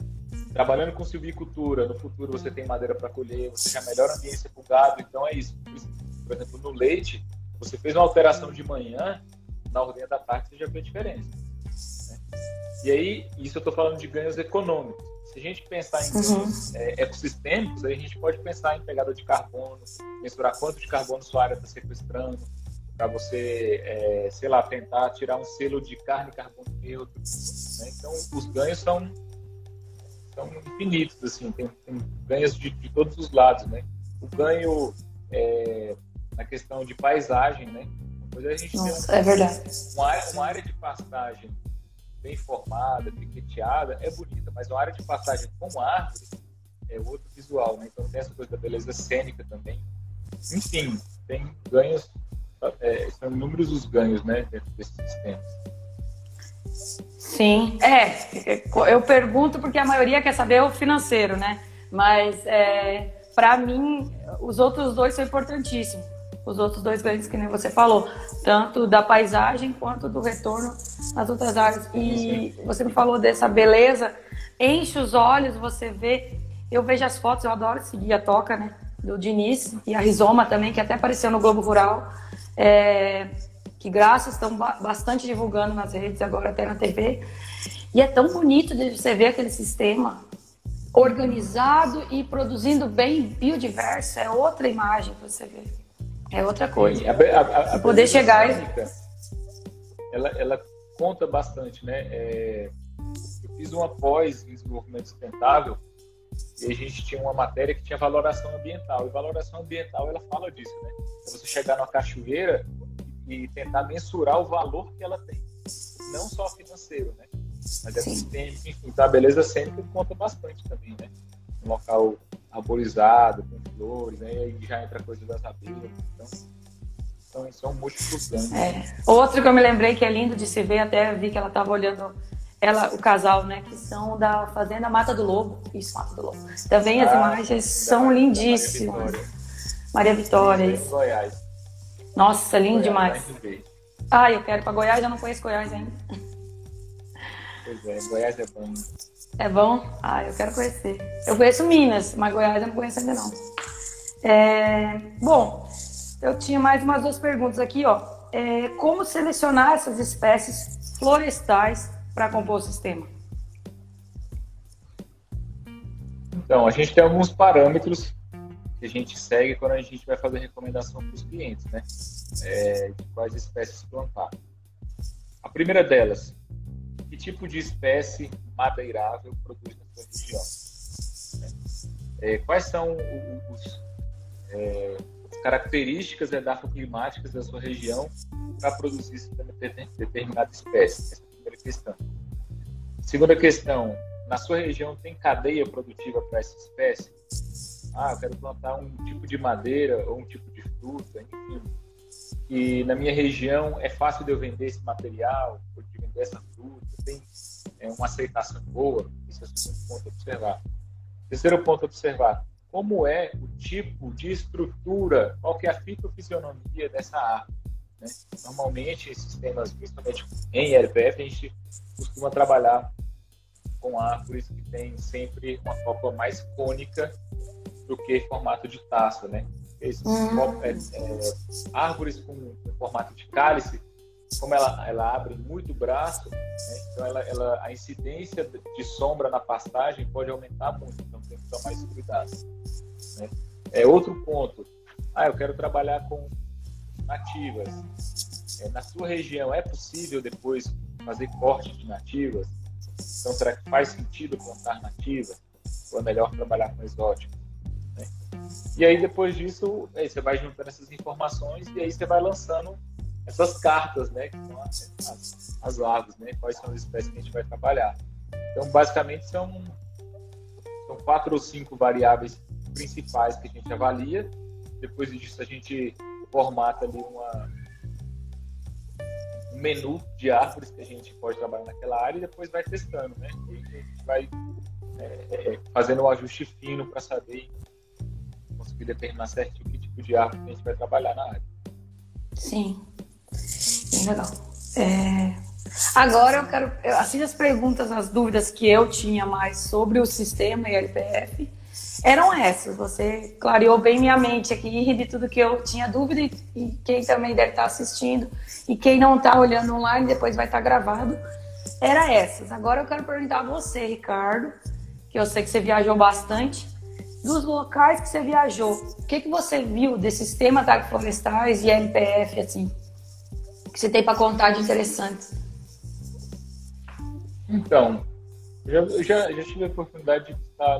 B: Trabalhando com silvicultura, no futuro você tem madeira para colher, você já melhora a ambiência para o gado, então é isso. Por exemplo, no leite, você fez uma alteração de manhã, na ordem da tarde você já vê a diferença. Né? E aí, isso eu estou falando de ganhos econômicos. Se a gente pensar em uhum. é, ecossistêmicos, aí a gente pode pensar em pegada de carbono, mensurar quanto de carbono sua área está sequestrando, para você, é, sei lá, tentar tirar um selo de carne e carbono neutro. Né? Então, os ganhos são, são infinitos, assim, tem, tem ganhos de, de, todos os lados, né? O ganho é, na questão de paisagem, né? Depois a gente
A: Nossa, tem um, é verdade.
B: Uma área, uma área de pastagem bem formada, piqueteada, é bonita, mas uma área de passagem com árvore é outro visual, né? Então tem essa coisa da beleza cênica também. Enfim, tem ganhos, é, são inúmeros os ganhos, né, dentro desses sistemas.
A: Sim, é, eu pergunto porque a maioria quer saber o financeiro, né? Mas é, para mim, os outros dois são importantíssimos os outros dois ganhos que nem você falou, tanto da paisagem quanto do retorno nas outras áreas. E você me falou dessa beleza, enche os olhos, você vê. Eu vejo as fotos, eu adoro seguir a toca, né? Do Diniz e a Rizoma também, que até apareceu no Globo Rural. É, que graças estão bastante divulgando nas redes, agora até na TV. E é tão bonito de você ver aquele sistema organizado e produzindo bem biodiverso. É outra imagem que você vê. É outra coisa. Sim, a, a, a poder chegar.
B: Ela, ela conta bastante, né? É, eu fiz uma pós em desenvolvimento sustentável e a gente tinha uma matéria que tinha valoração ambiental. E valoração ambiental, ela fala disso, né? É você chegar numa cachoeira e tentar mensurar o valor que ela tem. Não só financeiro, né? Mas é sistêmico, enfim, tá? A beleza sempre conta bastante também, né? Um local arborizado, com flores, né? aí já entra a coisa das abelhas. Então, então são múltiplos ganhos.
A: É. Outro que eu me lembrei que é lindo de se ver, até vi que ela estava olhando ela, o casal, né, que são da Fazenda Mata do Lobo. Isso, Mata do Lobo. Também ah, as imagens são Maria, lindíssimas. Maria Vitória. Maria Vitória Goiás. Nossa, lindo Goiás, demais. Ah, eu quero para Goiás, eu não conheço Goiás ainda.
B: Pois é, Goiás é bom.
A: É bom? Ah, eu quero conhecer. Eu conheço Minas, mas Goiás eu não conheço ainda não. É, bom, eu tinha mais umas duas perguntas aqui, ó. É, como selecionar essas espécies florestais para compor o sistema?
B: Então, a gente tem alguns parâmetros que a gente segue quando a gente vai fazer recomendação para os clientes, né? É, de quais espécies plantar. A primeira delas, que tipo de espécie madeirável produz na sua região? É, quais são os, é, as características edafoclimáticas da sua região para produzir determinada espécie? Essa é a primeira questão. Segunda questão, na sua região tem cadeia produtiva para essa espécie? Ah, eu quero plantar um tipo de madeira ou um tipo de fruta, enfim. E na minha região é fácil de eu vender esse material, de vender essa fruta, tem é, uma aceitação boa, esse é o segundo ponto a observar. Terceiro ponto a observar, como é o tipo de estrutura, qual que é a fitofisionomia dessa árvore. Né? Normalmente, esses sistemas, principalmente em LPF, a gente costuma trabalhar com árvores que têm sempre uma copa mais cônica do que formato de taça, né? Esses uhum. é, é, árvores com, com formato de cálice como ela, ela abre muito o braço, né? então ela, ela, a incidência de sombra na pastagem pode aumentar muito, então tem que tomar mais cuidado. Né? É outro ponto. Ah, eu quero trabalhar com nativas. É, na sua região é possível depois fazer corte de nativas? Então será que faz sentido plantar nativas? Ou é melhor trabalhar com exóticas? Né? E aí depois disso, aí você vai juntando essas informações e aí você vai lançando essas cartas, né, que são as, as, aves, né, quais são as espécies que a gente vai trabalhar. Então, basicamente, são, são quatro ou cinco variáveis principais que a gente avalia. Depois disso, a gente formata ali uma, um menu de árvores que a gente pode trabalhar naquela área e depois vai testando, né? E a gente vai é, fazendo um ajuste fino para saber conseguir determinar certinho que tipo de árvore que a gente vai trabalhar na área.
A: Sim, legal. É... Agora eu quero, assim, as perguntas, as dúvidas que eu tinha mais sobre o sistema e LPF eram essas. Você clareou bem minha mente aqui de tudo que eu tinha dúvida e, e quem também deve estar assistindo e quem não está olhando online depois vai estar gravado. Era essas. Agora eu quero perguntar a você, Ricardo, que eu sei que você viajou bastante, dos locais que você viajou, o que, que você viu desses sistemas agroflorestais e LPF, assim, que você tem para contar de interessante?
B: Então, eu já, já tive a oportunidade de visitar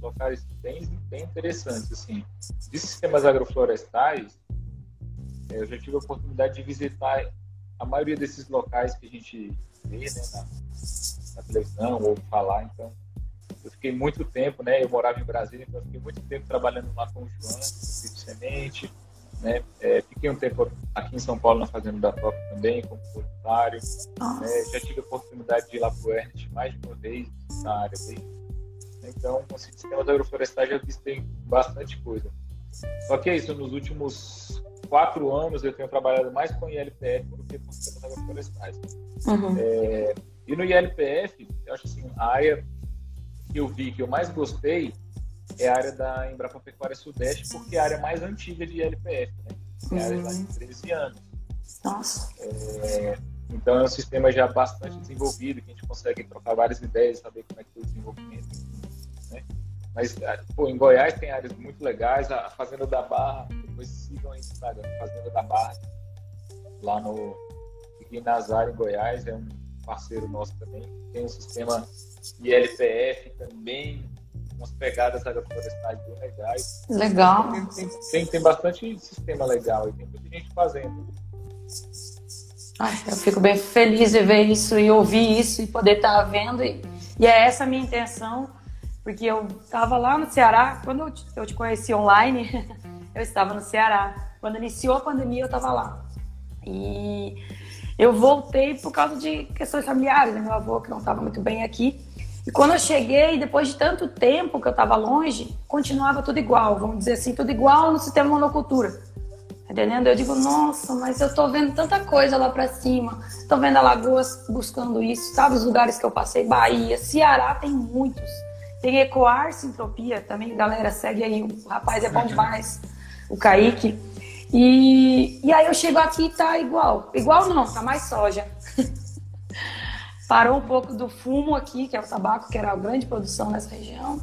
B: locais bem, bem interessantes, assim. De sistemas agroflorestais, é, eu já tive a oportunidade de visitar a maioria desses locais que a gente vê né, na, na televisão ou falar, então eu fiquei muito tempo, né? Eu morava em Brasília, então eu fiquei muito tempo trabalhando lá com o João, no Semente, né? É, fiquei um tempo aqui em São Paulo na Fazenda da Top também, como voluntário. É, já tive a oportunidade de ir lá para o Ernest mais de uma vez na área dele. Então, com sistemas agroflorestais já visitei bastante coisa. Só que é isso, nos últimos quatro anos eu tenho trabalhado mais com ILPF do que com sistemas agroflorestais. Uhum. É, e no ILPF, eu acho assim, a área que eu vi que eu mais gostei é a área da Embrapa Pecuária Sudeste, porque é a área mais antiga de ILPF, né? É a área lá de 13 anos.
A: Nossa.
B: É, então é um sistema já bastante desenvolvido, que a gente consegue trocar várias ideias, saber como é que foi o desenvolvimento. Né? Mas, ah, pô, em Goiás tem áreas muito legais, a Fazenda da Barra, depois sigam aí no Instagram, Fazenda da Barra, lá no em Nazar, em Goiás, é um parceiro nosso também, tem um sistema ILPF também, umas pegadas agroflorestais bem legais.
A: Legal.
B: Tem, tem, tem, tem bastante sistema legal e tem muita gente fazendo.
A: Ai, eu fico bem feliz de ver isso e ouvir isso e poder estar tá vendo. E, e é essa a minha intenção, porque eu estava lá no Ceará, quando eu te, eu te conheci online, eu estava no Ceará. Quando iniciou a pandemia, eu estava lá. E eu voltei por causa de questões familiares, né? meu avô que não estava muito bem aqui. E quando eu cheguei, depois de tanto tempo que eu estava longe, continuava tudo igual, vamos dizer assim, tudo igual no sistema monocultura. Entendendo? Eu digo, nossa, mas eu tô vendo tanta coisa lá para cima. Tô vendo Alagoas buscando isso, sabe? Os lugares que eu passei, Bahia, Ceará tem muitos. Tem Ecoar Sintropia também, galera, segue aí, o rapaz é bom demais, o Kaique. E, e aí eu chego aqui e tá igual. Igual não, tá mais soja. Parou um pouco do fumo aqui, que é o tabaco, que era a grande produção nessa região.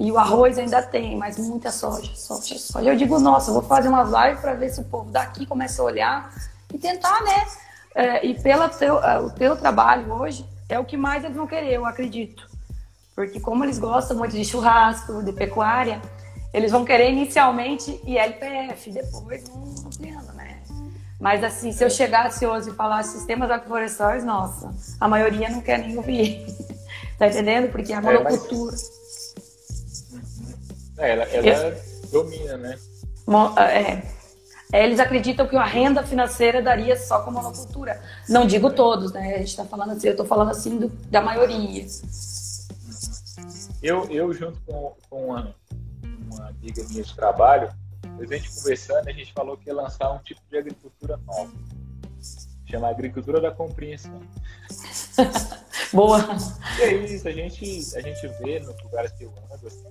A: E o arroz ainda tem, mas muita soja, soja, soja. Eu digo, nossa, vou fazer umas lives para ver se o povo daqui começa a olhar e tentar, né? É, e pelo teu, é, o teu trabalho hoje, é o que mais eles vão querer, eu acredito. Porque como eles gostam muito de churrasco, de pecuária, eles vão querer inicialmente ILPF, depois vão ampliando, né? Mas assim, se eu chegasse hoje e falasse sistemas agroflorestais, nossa, a maioria não quer nem ouvir. tá entendendo? Porque é a monocultura.
B: É, ela, ela eu... domina, né?
A: É. Eles acreditam que a renda financeira daria só com monocultura. Não digo todos, né? A gente está falando assim, eu estou falando assim do, da maioria.
B: Eu, eu junto com, com uma, uma amiga minha de trabalho, a gente conversando, a gente falou que ia lançar um tipo de agricultura nova. Chama Agricultura da Compreensão.
A: Boa!
B: E é isso, a gente, a gente vê nos lugares que eu ando, assim,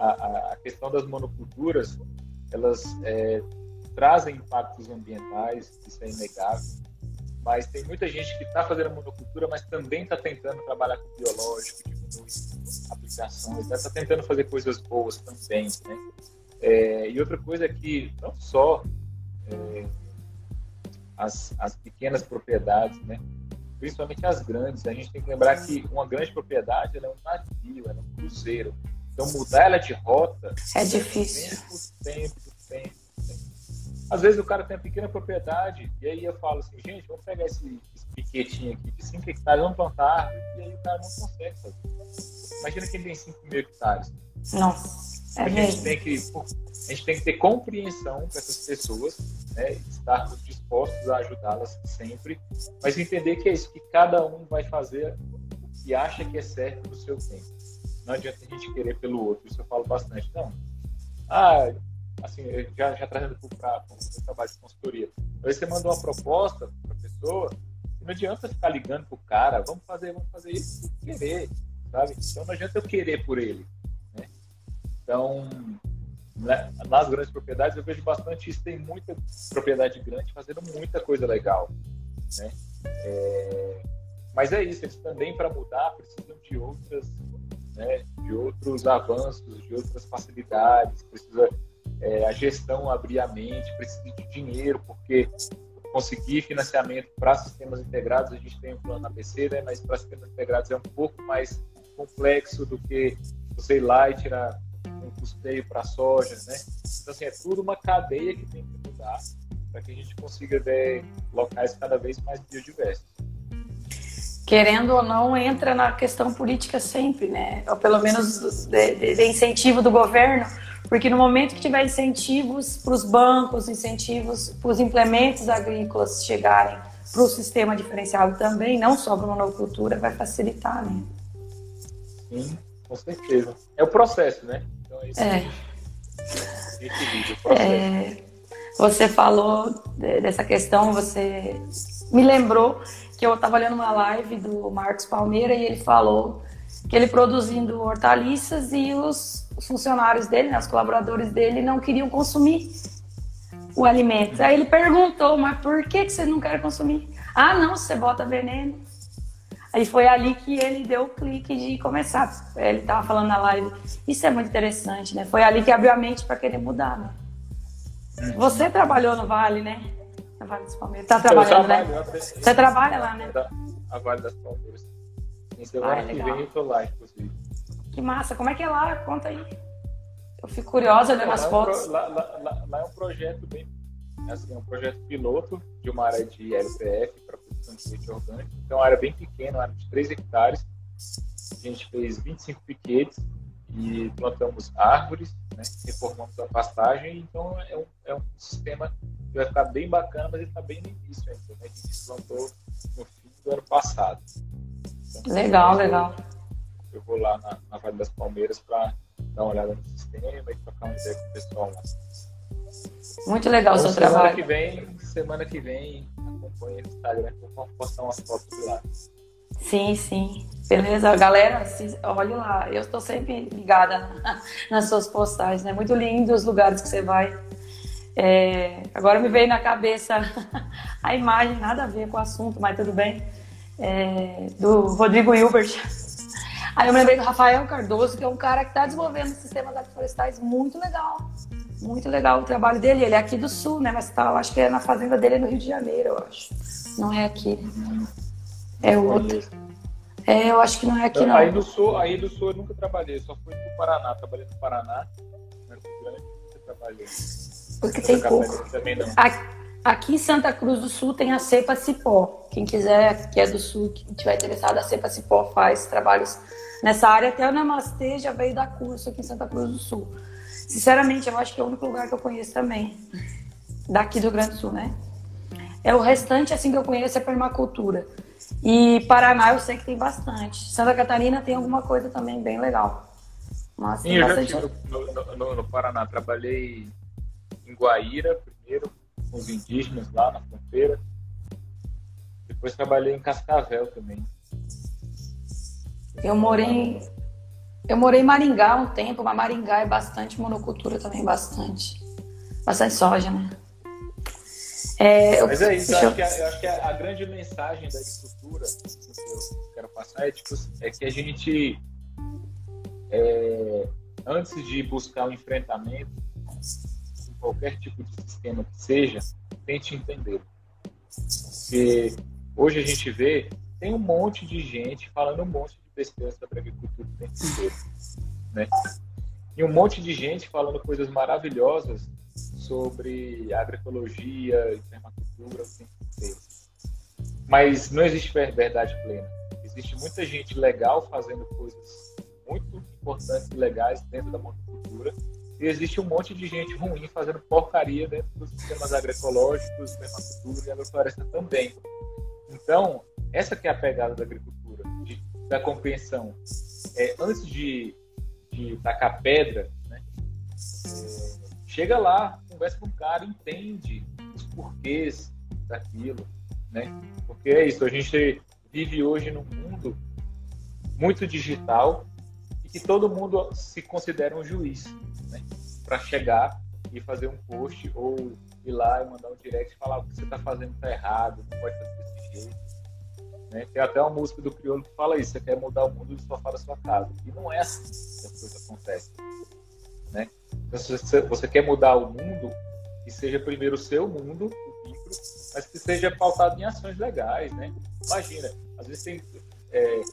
B: a, a questão das monoculturas, elas é, trazem impactos ambientais, isso é inegável, mas tem muita gente que está fazendo monocultura, mas também está tentando trabalhar com biológico, diminuir aplicações, está né? tentando fazer coisas boas também, né? É, e outra coisa é que não só é, as, as pequenas propriedades, né? principalmente as grandes, a gente tem que lembrar que uma grande propriedade é um navio, é um cruzeiro. Então mudar ela de rota
A: é difícil.
B: Tempo, tempo, tempo, Às vezes o cara tem uma pequena propriedade e aí eu falo assim, gente, vamos pegar esse, esse piquetinho aqui de 5 hectares, vamos plantar árvore, e aí o cara não consegue fazer. Imagina quem tem 5 mil hectares.
A: Nossa. É
B: a, gente tem que, a gente tem que ter compreensão com essas pessoas, né, estar dispostos a ajudá-las sempre, mas entender que é isso, que cada um vai fazer o que acha que é certo no seu tempo. Não adianta a gente querer pelo outro, isso eu falo bastante. Não. Ah, assim, já, já trazendo para o trabalho de consultoria. Aí você manda uma proposta para a pessoa, não adianta ficar ligando para o cara, vamos fazer, vamos fazer isso querer, sabe? Então não adianta eu querer por ele. Então, né, nas grandes propriedades eu vejo bastante isso, tem muita propriedade grande fazendo muita coisa legal. Né? É, mas é isso, eles também para mudar precisam de outras, né, de outros avanços, de outras facilidades, precisa é, a gestão abrir a mente, precisa de dinheiro, porque conseguir financiamento para sistemas integrados, a gente tem um plano ABC, né, mas para sistemas integrados é um pouco mais complexo do que ir lá e tirar custeio para soja, né? Então, assim, é tudo uma cadeia que tem que mudar para que a gente consiga ver locais cada vez mais biodiversos.
A: Querendo ou não, entra na questão política sempre, né? Ou pelo menos de, de, de incentivo do governo porque no momento que tiver incentivos para os bancos, incentivos para os implementos agrícolas chegarem para o sistema diferenciado também, não só para a monocultura, vai facilitar, né?
B: Sim, com certeza. É o processo, né? É isso é.
A: que a gente vive, o processo. É, você falou dessa questão, você me lembrou que eu estava olhando uma live do Marcos Palmeira e ele falou que ele produzindo hortaliças e os os funcionários dele, né, os colaboradores dele, não queriam consumir o alimento. Aí ele perguntou, mas por que, que você não quer consumir? Ah, não, você bota veneno. Aí foi ali que ele deu o clique de começar. Ele estava falando na live. Isso é muito interessante, né? Foi ali que abriu a mente para querer mudar, né? Você trabalhou no Vale, né? Na Vale dos Palmeiras. Tá trabalhando, né? Você trabalha lá, né?
B: A Vale das Palmeiras. Em semana ah, que vem eu tô lá, inclusive.
A: Que massa. Como é que é lá? Conta aí. Eu fico curiosa olhando as fotos.
B: lá, lá, lá, lá, é um projeto bem. Assim, é um projeto piloto de uma área de LPF para produção de leite orgânico. Então, é uma área bem pequena, uma área de 3 hectares. A gente fez 25 piquetes e plantamos árvores, né? reformamos a pastagem. Então, é um, é um sistema que vai ficar bem bacana, mas ele está bem no início ainda. Né? A gente plantou no fim do ano passado.
A: Então, legal, legal
B: eu vou lá na, na Vale das Palmeiras para dar uma olhada no sistema e trocar uma ideia com o pessoal lá.
A: Muito legal então, o seu semana trabalho.
B: Que vem, semana que vem, acompanhe no Instagram, vou postar umas fotos lá.
A: Sim, sim. Beleza, galera, olha lá. Eu estou sempre ligada nas suas postagens, né? Muito lindo os lugares que você vai. É, agora me veio na cabeça a imagem, nada a ver com o assunto, mas tudo bem. É, do Rodrigo Hilbert Aí eu me lembrei do Rafael Cardoso, que é um cara que está desenvolvendo sistemas agroflorestais muito legal. Muito legal o trabalho dele. Ele é aqui do sul, né? Mas tá, eu acho que é na fazenda dele no Rio de Janeiro, eu acho. Não é aqui. É o outro. É, eu acho que não é aqui, não.
B: Aí do sul, aí do sul eu nunca trabalhei, só fui pro Paraná. Trabalhei no Paraná, você trabalhou.
A: Porque tem pouco. Também não. Aqui em Santa Cruz do Sul tem a Cepa Cipó. Quem quiser, que é do Sul, que tiver interessado, a Cepa Cipó faz trabalhos nessa área. Até o Namastê já veio dar curso aqui em Santa Cruz do Sul. Sinceramente, eu acho que é o único lugar que eu conheço também, daqui do Rio Grande do Sul, né? É o restante, assim, que eu conheço é permacultura. E Paraná eu sei que tem bastante. Santa Catarina tem alguma coisa também bem legal.
B: Mas Sim, eu já estive no, no, no, no Paraná. Trabalhei em Guaíra primeiro, com os indígenas lá na fronteira. Depois trabalhei em Cascavel também.
A: Eu morei eu morei em Maringá um tempo, mas Maringá é bastante monocultura também, bastante. Bastante soja, né?
B: É, mas é isso, eu, acho que a, eu acho que a, a, grande mensagem da agricultura que eu quero passar é, tipo, é que a gente, é, antes de buscar o um enfrentamento, qualquer tipo de sistema que seja, tente entender. Porque hoje a gente vê, tem um monte de gente falando um monte de besteira sobre agricultura o tempo. Né? E um monte de gente falando coisas maravilhosas sobre agroecologia e permacultura o tempo. Mas não existe verdade plena. Existe muita gente legal fazendo coisas muito importantes e legais dentro da monocultura e existe um monte de gente ruim fazendo porcaria dentro dos sistemas agroecológicos, permacultura e agrofloresta também. Então, essa que é a pegada da agricultura, de, da compreensão. É, antes de, de tacar pedra, né, é, chega lá, conversa com o cara, entende os porquês daquilo, né? Porque é isso, a gente vive hoje num mundo muito digital e que todo mundo se considera um juiz, né? Para chegar e fazer um post ou ir lá e mandar um direct e falar o que você está fazendo está errado, não pode fazer desse jeito. Né? Tem até uma música do Criolo que fala isso, você quer mudar o mundo do sofá da sua casa. E não é assim que as coisas acontecem. Né? Então, você, quer mudar o mundo, que seja primeiro o seu mundo, o micro, mas que seja pautado em ações legais. Né? Imagina, às vezes tem. É, eu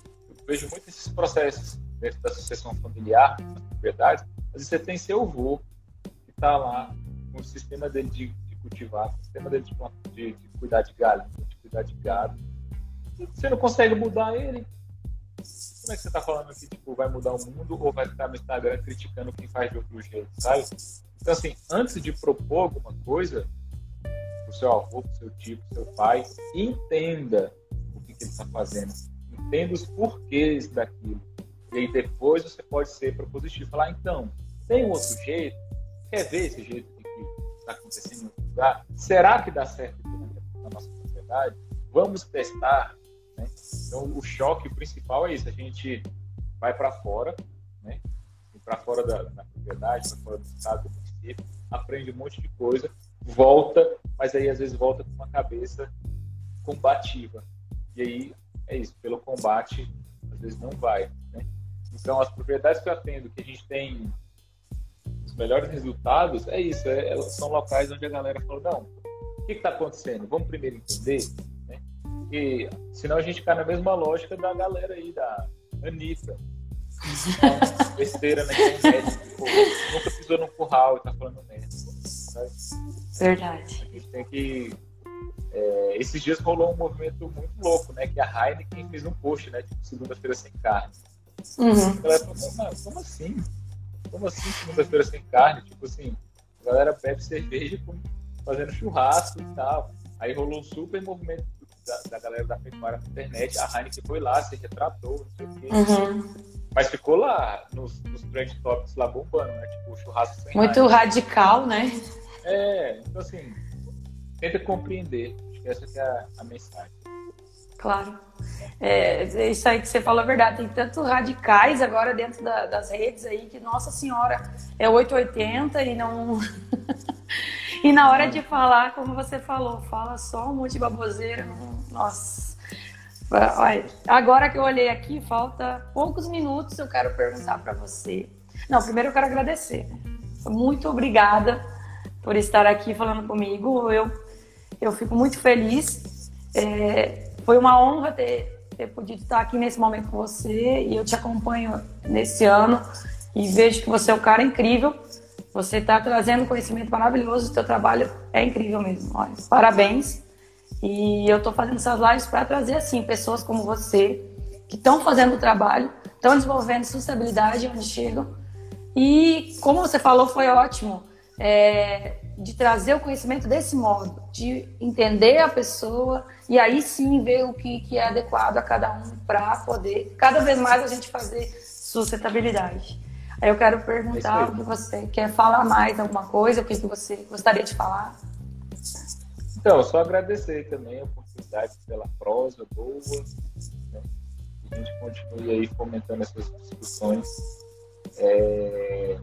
B: vejo muito esses processos dentro da sucessão familiar, nas propriedades, às vezes você tem seu avô que está lá com o sistema dele de, de cultivar, o sistema dele de, de, de cuidar de galinha, de cuidar de gado, você não consegue mudar ele. Como é que você está falando que tipo, vai mudar o mundo ou vai ficar no Instagram criticando quem faz de outro jeito, sabe? Então, assim, antes de propor alguma coisa, o seu avô, o seu tio, o seu pai, entenda o que, que ele está fazendo. Entenda os porquês daquilo. E aí depois você pode ser propositivo. Falar, então, tem um outro jeito? Quer ver esse jeito que está acontecendo em outro lugar? Será que dá certo na nossa sociedade? Vamos testar né? Então, o choque principal é isso: a gente vai para fora, né? para fora da, da propriedade, para fora do estado, do município, aprende um monte de coisa, volta, mas aí às vezes volta com uma cabeça combativa. E aí é isso: pelo combate, às vezes não vai. Né? Então, as propriedades que eu atendo, que a gente tem os melhores resultados, é isso: é, são locais onde a galera falou: não, o que está acontecendo? Vamos primeiro entender porque senão a gente cai na mesma lógica da galera aí, da Anitta. besteira na internet, tipo, nunca pisou no curral e tá falando merda.
A: Verdade.
B: A gente tem que. É, esses dias rolou um movimento muito louco, né? Que a Heineken fez um post, né? Tipo, segunda-feira sem carne.
A: Uhum.
B: A galera falou, como assim? Como assim segunda-feira sem carne? Tipo assim, a galera bebe cerveja fazendo churrasco e tal. Aí rolou um super movimento da, da, galera da pecuária na internet. A Heineken foi lá, se retratou, não sei o quê.
A: Uhum.
B: Mas ficou lá nos, nos trend topics lá bombando, né? Tipo, churrasco sem
A: Muito
B: Heineken.
A: radical, né?
B: É, então assim, tenta compreender. Acho que essa é a, a mensagem.
A: Claro. É, isso aí que você falou é verdade. Tem tantos radicais agora dentro da, das redes aí que, nossa senhora, é 880 e não. E na hora de falar, como você falou, fala só um monte de baboseira. Nossa. Olha, agora que eu olhei aqui, falta poucos minutos, eu quero perguntar para você. Não, primeiro eu quero agradecer. Muito obrigada por estar aqui falando comigo. Eu, eu fico muito feliz. É, foi uma honra ter, ter podido estar aqui nesse momento com você e eu te acompanho nesse ano e vejo que você é um cara incrível você está trazendo conhecimento maravilhoso, o seu trabalho é incrível mesmo. Olha, parabéns. E eu estou fazendo essas lives para trazer assim pessoas como você que estão fazendo o trabalho, estão desenvolvendo sustentabilidade onde chegam. E como você falou, foi ótimo é, de trazer o conhecimento desse modo, de entender a pessoa e aí sim ver o que, que é adequado a cada um para poder cada vez mais a gente fazer sustentabilidade. Aí eu quero perguntar o que você quer falar mais alguma coisa, o que você gostaria de falar.
B: Então, só agradecer também a oportunidade pela prosa boa, né? que a gente continue aí fomentando essas discussões é,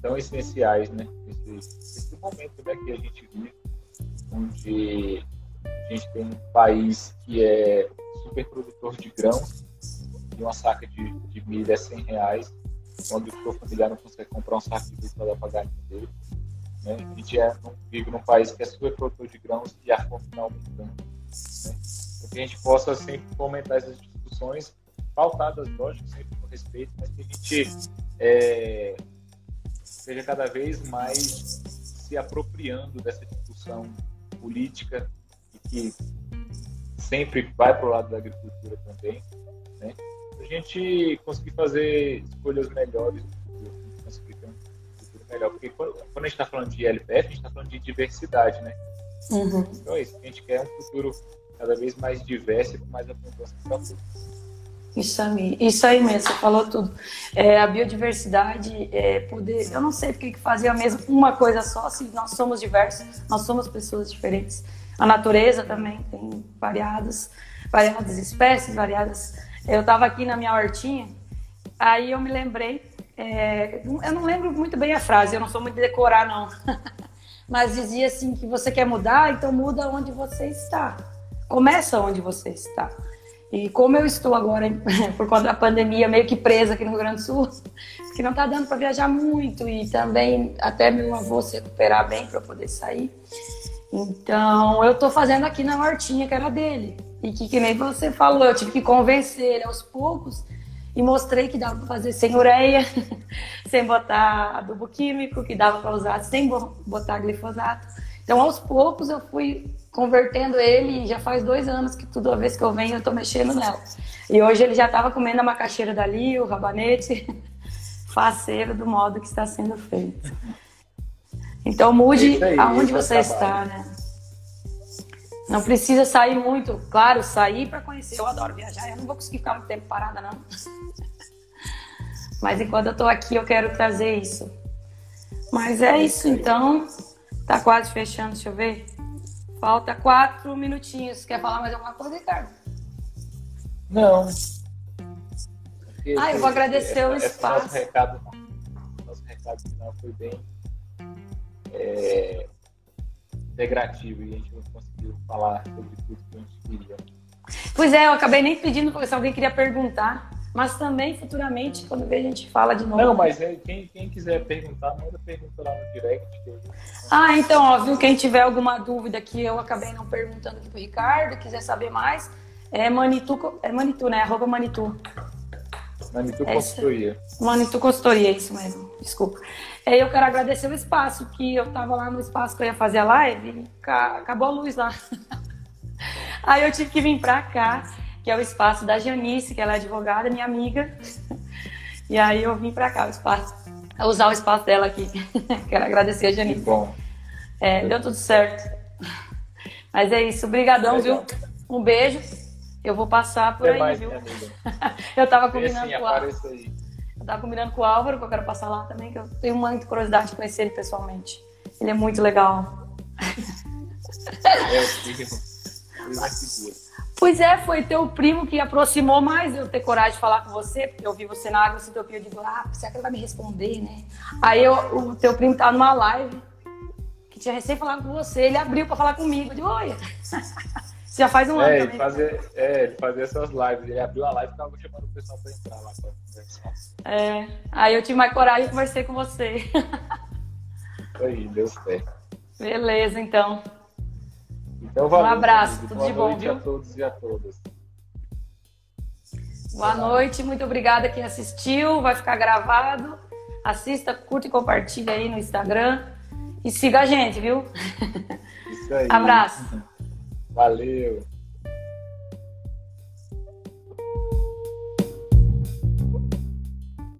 B: tão essenciais, né? Nesse, nesse momento né, que a gente vive, onde a gente tem um país que é super produtor de grãos, e uma saca de, de milho é 100 reais, o agricultor familiar não consegue comprar um saco de para dar para galinha dele. Né? A gente é, vive num país que é super produtor de grãos e a fome está aumentando. Né? Para que a gente possa sempre fomentar essas discussões pautadas, lógico, sempre com respeito, mas que a gente é, seja cada vez mais se apropriando dessa discussão política e que sempre vai para o lado da agricultura também, né? A gente conseguir fazer escolhas melhores, conseguir ter um futuro melhor. Porque quando, quando a gente está falando de LPF, a gente está falando de diversidade, né?
A: Uhum.
B: Então é isso, a gente quer um futuro cada vez mais diverso e com mais abundância para todos.
A: Isso aí, isso aí mesmo, você falou tudo. É, a biodiversidade é poder. Eu não sei porque que fazer a mesma uma coisa só, se nós somos diversos, nós somos pessoas diferentes. A natureza também tem variadas, variadas espécies, variadas. Eu estava aqui na minha hortinha, aí eu me lembrei. É, eu não lembro muito bem a frase, eu não sou muito de decorar, não. Mas dizia assim que você quer mudar, então muda onde você está. Começa onde você está. E como eu estou agora, por conta da pandemia, meio que presa aqui no Rio Grande do Sul, que não está dando para viajar muito e também até meu avô se recuperar bem para poder sair. Então, eu estou fazendo aqui na hortinha que era dele. E que, que nem você falou, eu tive que convencer ele aos poucos e mostrei que dava para fazer sem ureia, sem botar adubo químico, que dava para usar sem botar glifosato. Então, aos poucos, eu fui convertendo ele e já faz dois anos que toda vez que eu venho eu tô mexendo nela. E hoje ele já estava comendo a macaxeira dali, o rabanete, faceiro do modo que está sendo feito. Então mude aí, aonde você trabalho. está, né? Não precisa sair muito, claro, sair para conhecer. Eu adoro viajar, eu não vou conseguir ficar muito tempo parada, não. Mas enquanto eu estou aqui, eu quero trazer isso. Mas é isso, então. Tá quase fechando, deixa eu ver. Falta quatro minutinhos. Quer falar mais alguma coisa, Ricardo?
B: Não.
A: ah, eu vou agradecer essa, o espaço.
B: Nosso recado, nosso recado final foi bem é, integrativo e a gente não conseguiu falar sobre tudo que a gente queria.
A: Pois é, eu acabei nem pedindo se alguém queria perguntar. Mas também, futuramente, quando a gente fala de novo.
B: Não, mas é, quem, quem quiser perguntar, manda pergunta lá no direct. Eu...
A: Ah, então, ó, viu? Quem tiver alguma dúvida que eu acabei não perguntando aqui pro Ricardo, quiser saber mais, é Manitu, é Manitu, né? Arroba Manitu.
B: Manitu é Consultoria.
A: Manitu Consultoria, isso mesmo. Desculpa. É, eu quero agradecer o espaço, que eu tava lá no espaço que eu ia fazer a live e acabou a luz lá. Aí eu tive que vir pra cá que é o espaço da Janice, que ela é advogada, minha amiga. E aí eu vim para cá, o espaço, usar o espaço dela aqui. Quero agradecer a Janice.
B: Que bom.
A: É, deu tudo certo. Mas é isso, brigadão, viu? Um beijo. Eu vou passar por Até aí, mais, viu? eu tava combinando com o Tava combinando com o Álvaro, que eu quero passar lá também, que eu tenho muita curiosidade de conhecer ele pessoalmente. Ele é muito legal.
B: É, eu fico.
A: Pois é, foi teu primo que aproximou mais eu ter coragem de falar com você, porque eu vi você na água, teu eu digo, ah, será que ele vai me responder, né? Aí eu, o teu primo tava numa live, que tinha recém falado com você, ele abriu para falar comigo, eu digo, olha, já faz um
B: é,
A: ano
B: também. Fazia, é, ele fazia essas lives, ele abriu a live e tava chamando o pessoal para entrar lá pra.
A: É, aí eu tive mais coragem e conversei com você.
B: Aí, deu certo.
A: Beleza, então.
B: Então, valeu,
A: um abraço, tudo
B: Boa
A: de bom,
B: noite
A: viu?
B: a todos e a todas.
A: Boa noite, muito obrigada quem assistiu, vai ficar gravado. Assista, curte e compartilha aí no Instagram e siga a gente, viu?
B: Isso aí.
A: Abraço.
B: Valeu.